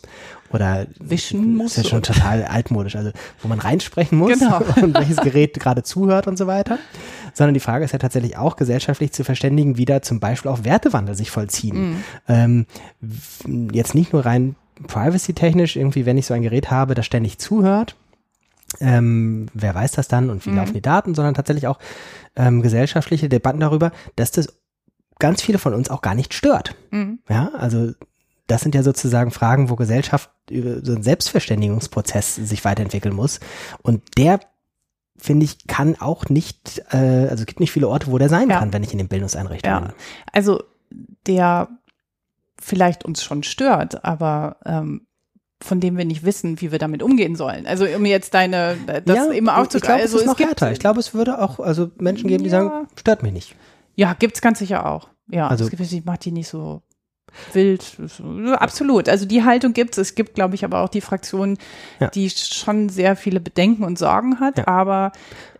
oder wischen muss. Das ist ja schon total altmodisch, also wo man reinsprechen muss genau. und welches Gerät gerade zuhört und so weiter. Sondern die Frage ist ja tatsächlich auch gesellschaftlich zu verständigen, wie da zum Beispiel auch Wertewandel sich vollziehen. Mhm. Ähm, jetzt nicht nur rein privacy-technisch, irgendwie, wenn ich so ein Gerät habe, das ständig zuhört, ähm, wer weiß das dann und wie mhm. laufen die Daten, sondern tatsächlich auch ähm, gesellschaftliche Debatten darüber, dass das ganz viele von uns auch gar nicht stört. Mhm. Ja, also das sind ja sozusagen Fragen, wo Gesellschaft über so einen Selbstverständigungsprozess sich weiterentwickeln muss. Und der, finde ich, kann auch nicht, äh, also es gibt nicht viele Orte, wo der sein ja. kann, wenn ich in den Bildungseinrichtungen ja. Also der vielleicht uns schon stört, aber ähm, von dem wir nicht wissen, wie wir damit umgehen sollen. Also um jetzt deine, das ja, eben aufzugreifen. Ich glaube, also, es ist noch härter. Ich glaube, es würde auch also Menschen geben, die sagen, stört mich nicht. Ja, gibt's ganz sicher auch. Ja, also, ich mache die nicht so wild. Absolut. Also die Haltung gibt's. Es gibt, glaube ich, aber auch die Fraktion, ja. die schon sehr viele Bedenken und Sorgen hat, ja. aber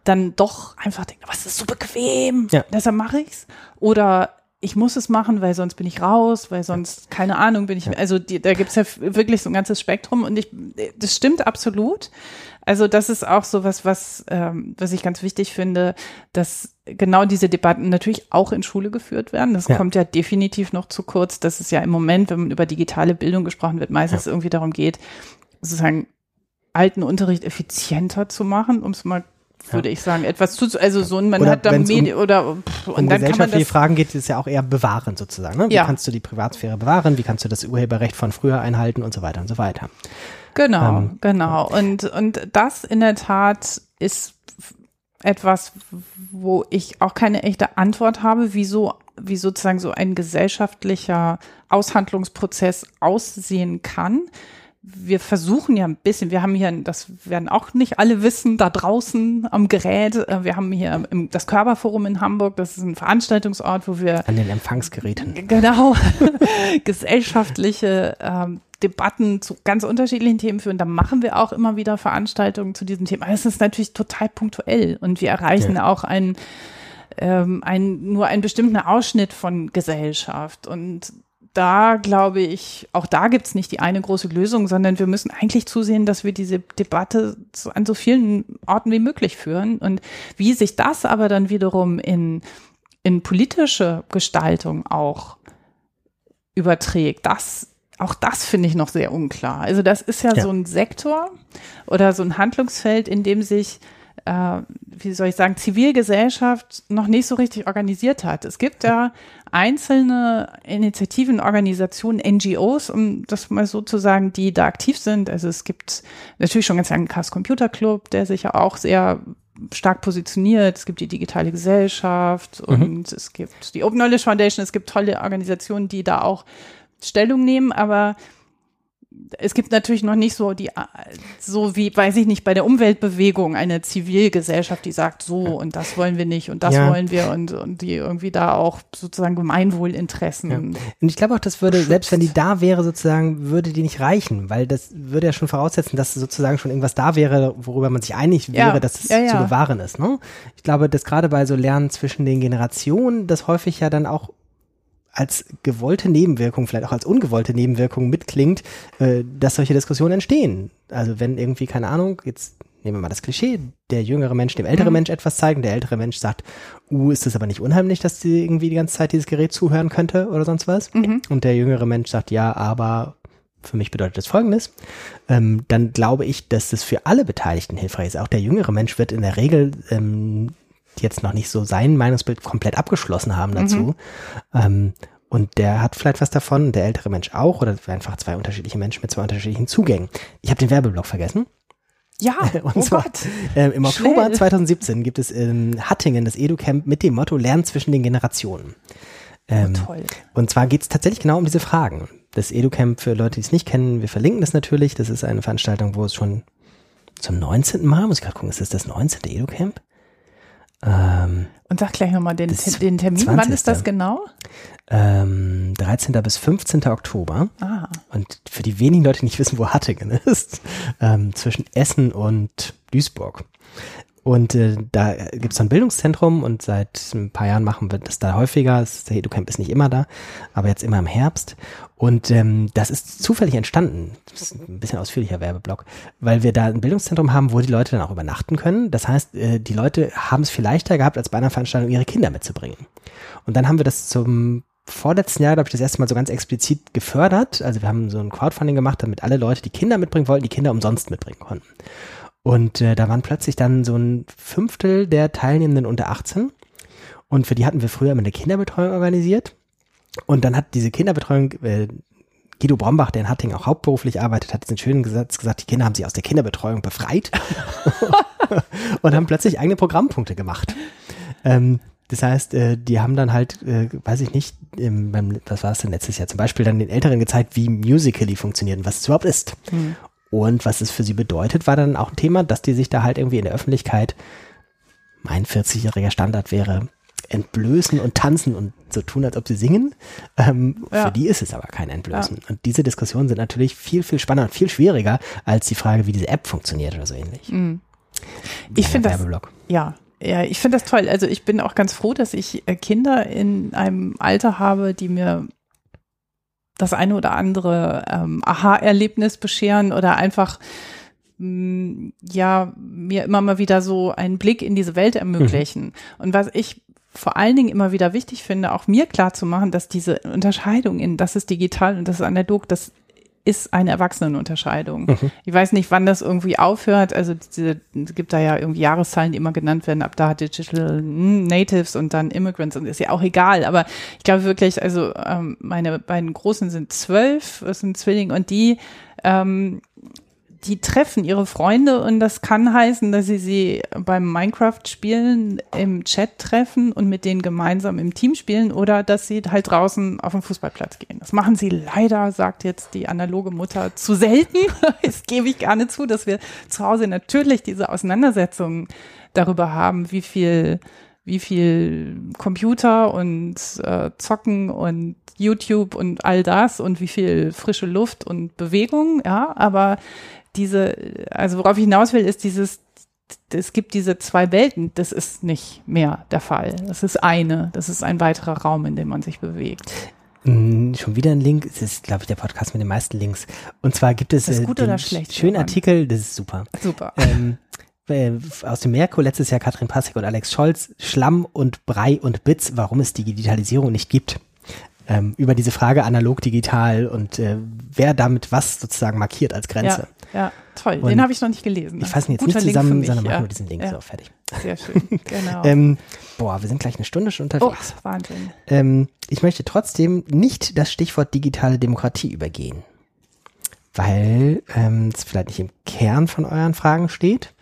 dann doch einfach denkt, was ist so bequem, ja. deshalb mache ich's. Oder ich muss es machen, weil sonst bin ich raus, weil sonst, keine Ahnung, bin ich, also die, da gibt's ja wirklich so ein ganzes Spektrum und ich, das stimmt absolut. Also das ist auch so was, was, ähm, was ich ganz wichtig finde, dass genau diese Debatten natürlich auch in Schule geführt werden. Das ja. kommt ja definitiv noch zu kurz, dass es ja im Moment, wenn man über digitale Bildung gesprochen wird, meistens ja. irgendwie darum geht, sozusagen alten Unterricht effizienter zu machen, um es mal würde ja. ich sagen, etwas zu, also so, man oder hat da Medien um, oder pff, und um dann kann man das, Fragen geht es ja auch eher bewahren sozusagen. Ne? Wie ja. kannst du die Privatsphäre bewahren? Wie kannst du das Urheberrecht von früher einhalten und so weiter und so weiter. Genau, ähm, genau. Und, und das in der Tat ist etwas, wo ich auch keine echte Antwort habe, wieso, wie sozusagen so ein gesellschaftlicher Aushandlungsprozess aussehen kann. Wir versuchen ja ein bisschen, wir haben hier, das werden auch nicht alle wissen, da draußen am Gerät, äh, wir haben hier das Körperforum in Hamburg, das ist ein Veranstaltungsort, wo wir an den Empfangsgeräten genau gesellschaftliche ähm, Debatten zu ganz unterschiedlichen Themen führen. Da machen wir auch immer wieder Veranstaltungen zu diesem Thema. Es ist natürlich total punktuell und wir erreichen ja. auch einen ähm, ein, nur einen bestimmten Ausschnitt von Gesellschaft. Und da glaube ich, auch da gibt's nicht die eine große Lösung, sondern wir müssen eigentlich zusehen, dass wir diese Debatte so an so vielen Orten wie möglich führen. Und wie sich das aber dann wiederum in, in politische Gestaltung auch überträgt, das auch das finde ich noch sehr unklar. Also das ist ja, ja, so ein Sektor oder so ein Handlungsfeld, in dem sich äh, wie soll ich sagen, Zivilgesellschaft noch nicht so richtig organisiert hat. Es gibt ja einzelne Initiativen, Organisationen, NGOs, um das mal so zu sagen, die da aktiv sind. Also es gibt natürlich schon ganz lange Chaos Computer Club, der sich ja auch sehr stark positioniert. Es gibt die digitale Gesellschaft mhm. und es gibt die Open Knowledge Foundation. Es gibt tolle Organisationen, die da auch Stellung nehmen, aber es gibt natürlich noch nicht so die, so wie, weiß ich nicht, bei der Umweltbewegung eine Zivilgesellschaft, die sagt so und das wollen wir nicht und das ja. wollen wir und, und die irgendwie da auch sozusagen Gemeinwohlinteressen. Ja. Und ich glaube auch, das würde, schützt. selbst wenn die da wäre, sozusagen, würde die nicht reichen, weil das würde ja schon voraussetzen, dass sozusagen schon irgendwas da wäre, worüber man sich einig wäre, ja. dass es zu bewahren ist. Ne? Ich glaube, dass gerade bei so Lernen zwischen den Generationen, das häufig ja dann auch als gewollte Nebenwirkung, vielleicht auch als ungewollte Nebenwirkung mitklingt, äh, dass solche Diskussionen entstehen. Also wenn irgendwie, keine Ahnung, jetzt nehmen wir mal das Klischee, der jüngere Mensch dem älteren mhm. Mensch etwas zeigen, der ältere Mensch sagt, uh, ist es aber nicht unheimlich, dass sie irgendwie die ganze Zeit dieses Gerät zuhören könnte oder sonst was. Mhm. Und der jüngere Mensch sagt, ja, aber für mich bedeutet das Folgendes, ähm, dann glaube ich, dass das für alle Beteiligten hilfreich ist. Auch der jüngere Mensch wird in der Regel ähm, jetzt noch nicht so sein Meinungsbild komplett abgeschlossen haben dazu. Mhm. Ähm, und der hat vielleicht was davon, der ältere Mensch auch, oder einfach zwei unterschiedliche Menschen mit zwei unterschiedlichen Zugängen. Ich habe den Werbeblock vergessen. Ja, und oh zwar, Gott. Äh, im Oktober Schnell. 2017 gibt es in Hattingen das EduCamp mit dem Motto Lernen zwischen den Generationen. Ähm, oh, toll. Und zwar geht es tatsächlich genau um diese Fragen. Das EduCamp für Leute, die es nicht kennen, wir verlinken das natürlich. Das ist eine Veranstaltung, wo es schon zum 19. Mal, muss ich gerade gucken, ist das das 19. EduCamp? Ähm, und sag gleich nochmal den, den Termin. 20. Wann ist das genau? Ähm, 13. bis 15. Oktober. Ah. Und für die wenigen Leute, die nicht wissen, wo Hattingen ist, ähm, zwischen Essen und Duisburg. Und äh, da gibt es ein Bildungszentrum und seit ein paar Jahren machen wir das da häufiger. Das EduCamp ist nicht immer da, aber jetzt immer im Herbst. Und ähm, das ist zufällig entstanden. Das ist ein bisschen ausführlicher Werbeblock, weil wir da ein Bildungszentrum haben, wo die Leute dann auch übernachten können. Das heißt, äh, die Leute haben es viel leichter gehabt, als bei einer Veranstaltung ihre Kinder mitzubringen. Und dann haben wir das zum vorletzten Jahr, glaube ich, das erste Mal so ganz explizit gefördert. Also wir haben so ein Crowdfunding gemacht, damit alle Leute, die Kinder mitbringen wollten, die Kinder umsonst mitbringen konnten. Und äh, da waren plötzlich dann so ein Fünftel der Teilnehmenden unter 18. Und für die hatten wir früher immer eine Kinderbetreuung organisiert. Und dann hat diese Kinderbetreuung, äh, Guido Brombach, der in Hattingen auch hauptberuflich arbeitet, hat diesen schönen Gesetz gesagt, die Kinder haben sich aus der Kinderbetreuung befreit und haben plötzlich eigene Programmpunkte gemacht. Ähm, das heißt, äh, die haben dann halt, äh, weiß ich nicht, im, beim, was war es denn letztes Jahr, zum Beispiel dann den Älteren gezeigt, wie Musical.ly funktioniert und was es überhaupt ist. Mhm. Und was es für sie bedeutet, war dann auch ein Thema, dass die sich da halt irgendwie in der Öffentlichkeit, mein 40-jähriger Standard wäre, entblößen und tanzen und so tun, als ob sie singen. Ähm, ja. Für die ist es aber kein Entblößen. Ja. Und diese Diskussionen sind natürlich viel, viel spannender und viel schwieriger als die Frage, wie diese App funktioniert oder so ähnlich. Mhm. Ich finde das, ja, ja, ich finde das toll. Also ich bin auch ganz froh, dass ich äh, Kinder in einem Alter habe, die mir das eine oder andere ähm, Aha-Erlebnis bescheren oder einfach mh, mm, ja mir immer mal wieder so einen Blick in diese Welt ermöglichen. Mhm. Und was ich vor allen Dingen immer wieder wichtig finde, auch mir klar zu machen, dass diese Unterscheidung in das ist digital und das ist analog, das ist eine Erwachsenenunterscheidung. Mhm. Ich weiß nicht, wann das irgendwie aufhört. Also diese, es gibt da ja irgendwie Jahreszahlen, die immer genannt werden. Ab da Digital Natives und dann Immigrants und ist ja auch egal. Aber ich glaube wirklich, also ähm, meine beiden Großen sind zwölf, das sind Zwillinge und die ähm, die treffen ihre Freunde und das kann heißen, dass sie sie beim Minecraft-Spielen im Chat treffen und mit denen gemeinsam im Team spielen oder dass sie halt draußen auf den Fußballplatz gehen. Das machen sie leider, sagt jetzt die analoge Mutter, zu selten. Das gebe ich gerne zu, dass wir zu Hause natürlich diese Auseinandersetzungen darüber haben, wie viel wie viel Computer und äh, Zocken und YouTube und all das und wie viel frische Luft und Bewegung, ja, aber diese, also worauf ich hinaus will, ist dieses, es gibt diese zwei Welten, das ist nicht mehr der Fall. Das ist eine, das ist ein weiterer Raum, in dem man sich bewegt. Mm, Schon wieder ein Link. Es ist, glaube ich, der Podcast mit den meisten Links. Und zwar gibt es äh, den schönen? Artikel, das ist super. Super. ähm, äh, aus dem Merkur letztes Jahr Katrin Passig und Alex Scholz, Schlamm und Brei und Bits, warum es die Digitalisierung nicht gibt. Ähm, über diese Frage analog, digital und äh, wer damit was sozusagen markiert als Grenze. Ja, ja toll. Und Den habe ich noch nicht gelesen. Ich fasse ihn jetzt Guter nicht zusammen, mich, sondern ja. machen nur diesen Link. Ja. So, fertig. Sehr schön. Genau. Ähm, boah, wir sind gleich eine Stunde schon oh, unterwegs. Wahnsinn. Ähm, ich möchte trotzdem nicht das Stichwort digitale Demokratie übergehen, weil ähm, es vielleicht nicht im Kern von euren Fragen steht,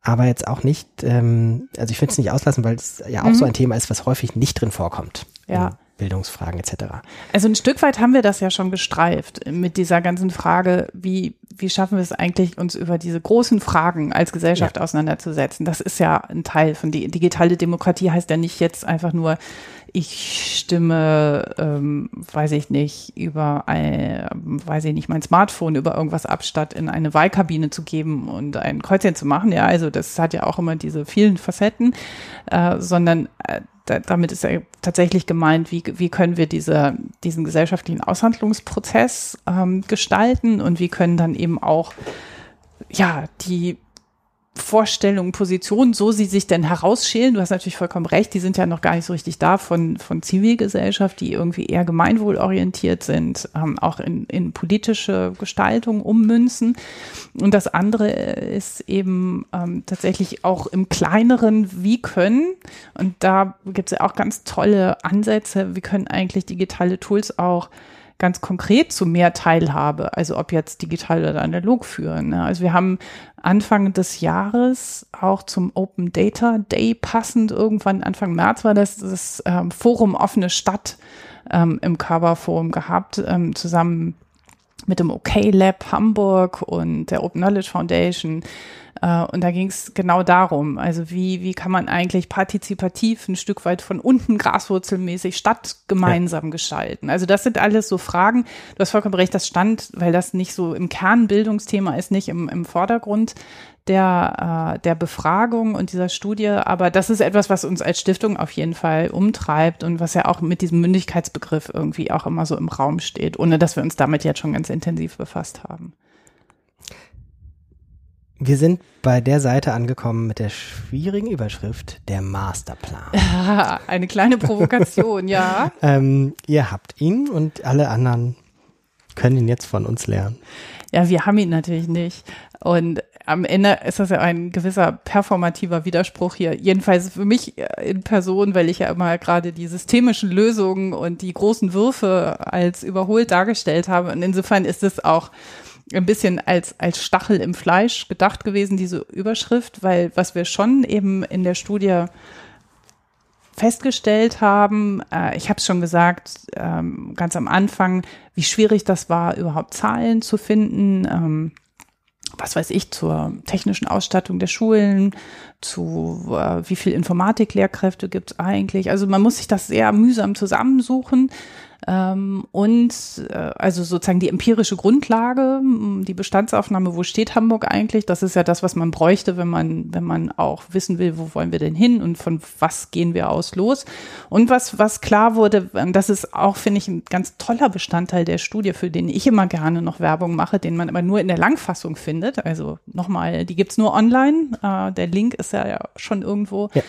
aber jetzt auch nicht, ähm, also ich will es nicht auslassen, weil es ja auch Mhm. so ein Thema ist, was häufig nicht drin vorkommt. Ja. Bildungsfragen etc. Also ein Stück weit haben wir das ja schon gestreift mit dieser ganzen Frage, wie, wie schaffen wir es eigentlich, uns über diese großen Fragen als Gesellschaft auseinanderzusetzen. Das ist ja ein Teil von die digitale Demokratie heißt ja nicht jetzt einfach nur, ich stimme, ähm, weiß ich nicht, über ein, weiß ich nicht, mein Smartphone über irgendwas ab, statt in eine Wahlkabine zu geben und ein Kreuzchen zu machen. Ja, also das hat ja auch immer diese vielen Facetten, äh, sondern äh, da, damit ist ja tatsächlich gemeint, wie, wie können wir diese, diesen gesellschaftlichen Aushandlungsprozess ähm, gestalten und wie können dann eben auch ja die Vorstellungen, Positionen, so sie sich denn herausschälen. Du hast natürlich vollkommen recht, die sind ja noch gar nicht so richtig da von, von Zivilgesellschaft, die irgendwie eher gemeinwohlorientiert sind, ähm, auch in, in politische Gestaltung ummünzen. Und das andere ist eben ähm, tatsächlich auch im kleineren, wie können, und da gibt es ja auch ganz tolle Ansätze, wie können eigentlich digitale Tools auch ganz konkret zu mehr Teilhabe, also ob jetzt digital oder analog führen. Ne? Also wir haben Anfang des Jahres auch zum Open Data Day passend, irgendwann Anfang März war das, das ähm, Forum Offene Stadt ähm, im Cover Forum gehabt, ähm, zusammen mit dem OK Lab Hamburg und der Open Knowledge Foundation. Äh, und da ging es genau darum, also wie, wie kann man eigentlich partizipativ ein Stück weit von unten graswurzelmäßig Stadt gemeinsam gestalten. Also das sind alles so Fragen. Du hast vollkommen recht, das stand, weil das nicht so im Kernbildungsthema ist, nicht im, im Vordergrund der, äh, der Befragung und dieser Studie. Aber das ist etwas, was uns als Stiftung auf jeden Fall umtreibt und was ja auch mit diesem Mündigkeitsbegriff irgendwie auch immer so im Raum steht, ohne dass wir uns damit jetzt schon ganz intensiv befasst haben. Wir sind bei der Seite angekommen mit der schwierigen Überschrift der Masterplan. Eine kleine Provokation, ja. ähm, ihr habt ihn und alle anderen können ihn jetzt von uns lernen. Ja, wir haben ihn natürlich nicht. Und am Ende ist das ja ein gewisser performativer Widerspruch hier. Jedenfalls für mich äh, in Person, weil ich ja immer gerade die systemischen Lösungen und die großen Würfe als überholt dargestellt habe. Und insofern ist es auch ein bisschen als, als Stachel im Fleisch gedacht gewesen, diese Überschrift, weil was wir schon eben in der Studie festgestellt haben, äh, ich habe es schon gesagt, ähm, ganz am Anfang, wie schwierig das war, überhaupt Zahlen zu finden. Ähm, was weiß ich, zur technischen Ausstattung der Schulen, zu äh, wie viel Informatiklehrkräfte gibt es eigentlich. Also man muss sich das sehr mühsam zusammensuchen. Ähm, und äh, also sozusagen die empirische Grundlage, die Bestandsaufnahme, wo steht Hamburg eigentlich? Das ist ja das, was man bräuchte, wenn man, wenn man auch wissen will, wo wollen wir denn hin und von was gehen wir aus los. Und was, was klar wurde, das ist auch, finde ich, ein ganz toller Bestandteil der Studie, für den ich immer gerne noch Werbung mache, den man aber nur in der Langfassung findet. Also nochmal, die gibt's nur online. Äh, der Link ist ja, ja schon irgendwo. Ja.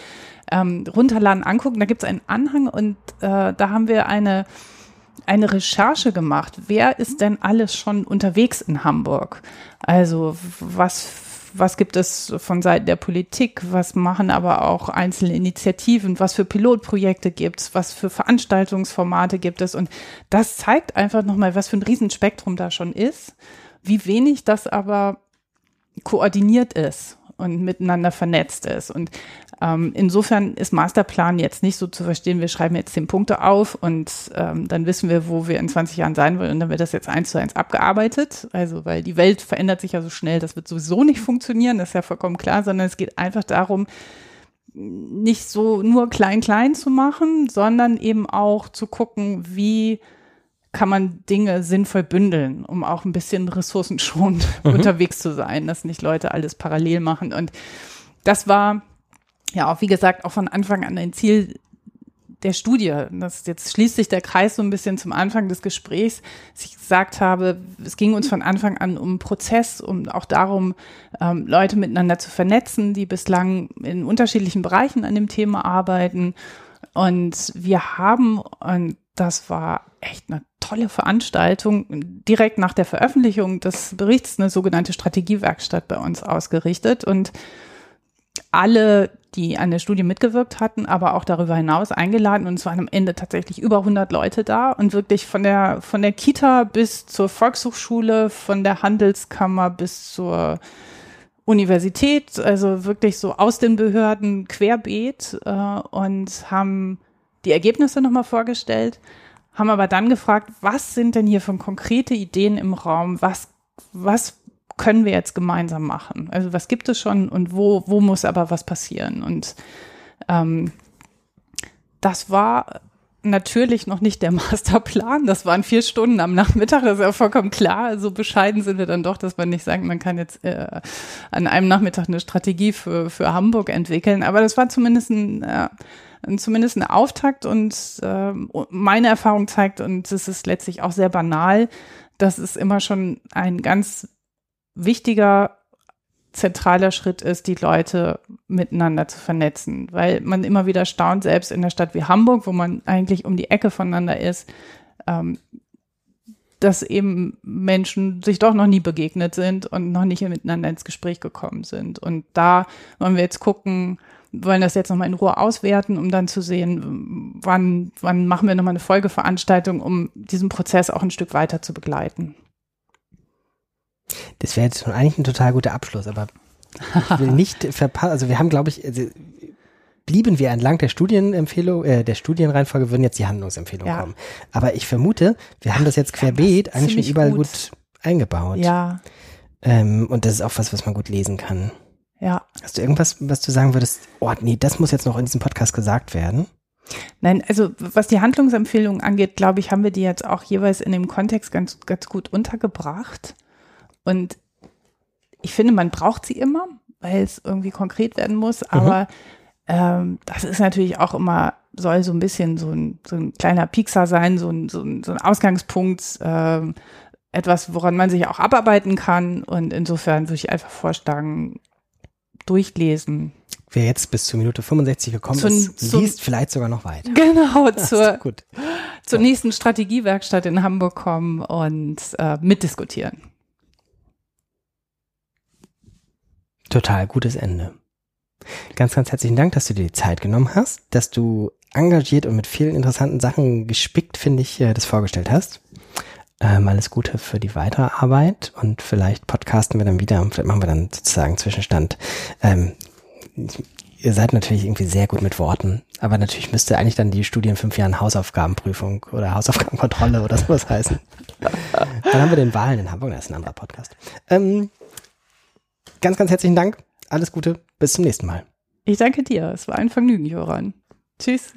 Ähm, runterladen, angucken. Da gibt's einen Anhang und äh, da haben wir eine eine Recherche gemacht. Wer ist denn alles schon unterwegs in Hamburg? Also was, was gibt es von Seiten der Politik? Was machen aber auch einzelne Initiativen? Was für Pilotprojekte gibt's? Was für Veranstaltungsformate gibt es? Und das zeigt einfach nochmal, was für ein Riesenspektrum da schon ist, wie wenig das aber koordiniert ist und miteinander vernetzt ist. Und ähm, insofern ist Masterplan jetzt nicht so zu verstehen, wir schreiben jetzt zehn Punkte auf und ähm, dann wissen wir, wo wir in 20 Jahren sein wollen und dann wird das jetzt eins zu eins abgearbeitet. Also, weil die Welt verändert sich ja so schnell, das wird sowieso nicht funktionieren, das ist ja vollkommen klar, sondern es geht einfach darum, nicht so nur klein klein zu machen, sondern eben auch zu gucken, wie kann man Dinge sinnvoll bündeln, um auch ein bisschen ressourcenschonend Mhm. unterwegs zu sein, dass nicht Leute alles parallel machen. Und das war ja auch, wie gesagt, auch von Anfang an ein Ziel der Studie. Das jetzt schließt sich der Kreis so ein bisschen zum Anfang des Gesprächs. dass Ich gesagt habe, es ging uns von Anfang an um Prozess, um auch darum, ähm, Leute miteinander zu vernetzen, die bislang in unterschiedlichen Bereichen an dem Thema arbeiten. Und wir haben, und das war echt eine tolle Veranstaltung, direkt nach der Veröffentlichung des Berichts eine sogenannte Strategiewerkstatt bei uns ausgerichtet. Und alle, die an der Studie mitgewirkt hatten, aber auch darüber hinaus eingeladen. Und es waren am Ende tatsächlich über 100 Leute da und wirklich von der, von der Kita bis zur Volkshochschule, von der Handelskammer bis zur Universität, also wirklich so aus den Behörden querbeet äh, und haben die Ergebnisse nochmal vorgestellt, haben aber dann gefragt, was sind denn hier für konkrete Ideen im Raum, was, was können wir jetzt gemeinsam machen? Also was gibt es schon und wo, wo muss aber was passieren? Und ähm, das war natürlich noch nicht der Masterplan. Das waren vier Stunden am Nachmittag, das ist ja vollkommen klar. So bescheiden sind wir dann doch, dass man nicht sagt, man kann jetzt äh, an einem Nachmittag eine Strategie für, für Hamburg entwickeln. Aber das war zumindest ein, äh, zumindest ein Auftakt und äh, meine Erfahrung zeigt, und es ist letztlich auch sehr banal, dass es immer schon ein ganz wichtiger zentraler Schritt ist, die Leute miteinander zu vernetzen, weil man immer wieder staunt, selbst in der Stadt wie Hamburg, wo man eigentlich um die Ecke voneinander ist, ähm, dass eben Menschen sich doch noch nie begegnet sind und noch nicht miteinander ins Gespräch gekommen sind. Und da wollen wir jetzt gucken, wollen das jetzt nochmal in Ruhe auswerten, um dann zu sehen, wann, wann machen wir nochmal eine Folgeveranstaltung, um diesen Prozess auch ein Stück weiter zu begleiten. Das wäre jetzt schon eigentlich ein total guter Abschluss, aber ich will nicht verpassen. Also wir haben, glaube ich, also blieben wir entlang der Studienempfehlung, äh, der Studienreihenfolge, würden jetzt die Handlungsempfehlungen ja. kommen. Aber ich vermute, wir haben das jetzt querbeet eigentlich schon überall gut. gut. eingebaut. Ja. Ähm, und das ist auch was, was man gut lesen kann. Ja. Hast du irgendwas, was du sagen würdest, oh nee, das muss jetzt noch in diesem Podcast gesagt werden? Nein, also was die Handlungsempfehlungen angeht, glaube ich, haben wir die jetzt auch jeweils in dem Kontext ganz, ganz gut untergebracht. Und ich finde, man braucht sie immer, weil es irgendwie konkret werden muss. Aber mhm. ähm, das ist natürlich auch immer, soll so ein bisschen so ein, so ein kleiner Piekser sein, so ein, so ein, so ein Ausgangspunkt, ähm, etwas, woran man sich auch abarbeiten kann. Und insofern würde ich einfach vorschlagen, durchlesen. Wer jetzt bis zur Minute 65 gekommen zum, ist, liest zum, vielleicht sogar noch weiter. Genau, zur, zur nächsten Strategiewerkstatt in Hamburg kommen und äh, mitdiskutieren. Total gutes Ende. Ganz, ganz herzlichen Dank, dass du dir die Zeit genommen hast, dass du engagiert und mit vielen interessanten Sachen gespickt, finde ich, äh, das vorgestellt hast. Ähm, alles Gute für die weitere Arbeit und vielleicht podcasten wir dann wieder und vielleicht machen wir dann sozusagen Zwischenstand. Ähm, ihr seid natürlich irgendwie sehr gut mit Worten, aber natürlich müsste eigentlich dann die Studie in fünf Jahren Hausaufgabenprüfung oder Hausaufgabenkontrolle oder sowas heißen. dann haben wir den Wahlen in Hamburg, das ist ein anderer Podcast. Ähm, ganz, ganz herzlichen Dank. Alles Gute. Bis zum nächsten Mal. Ich danke dir. Es war ein Vergnügen, Joran. Tschüss.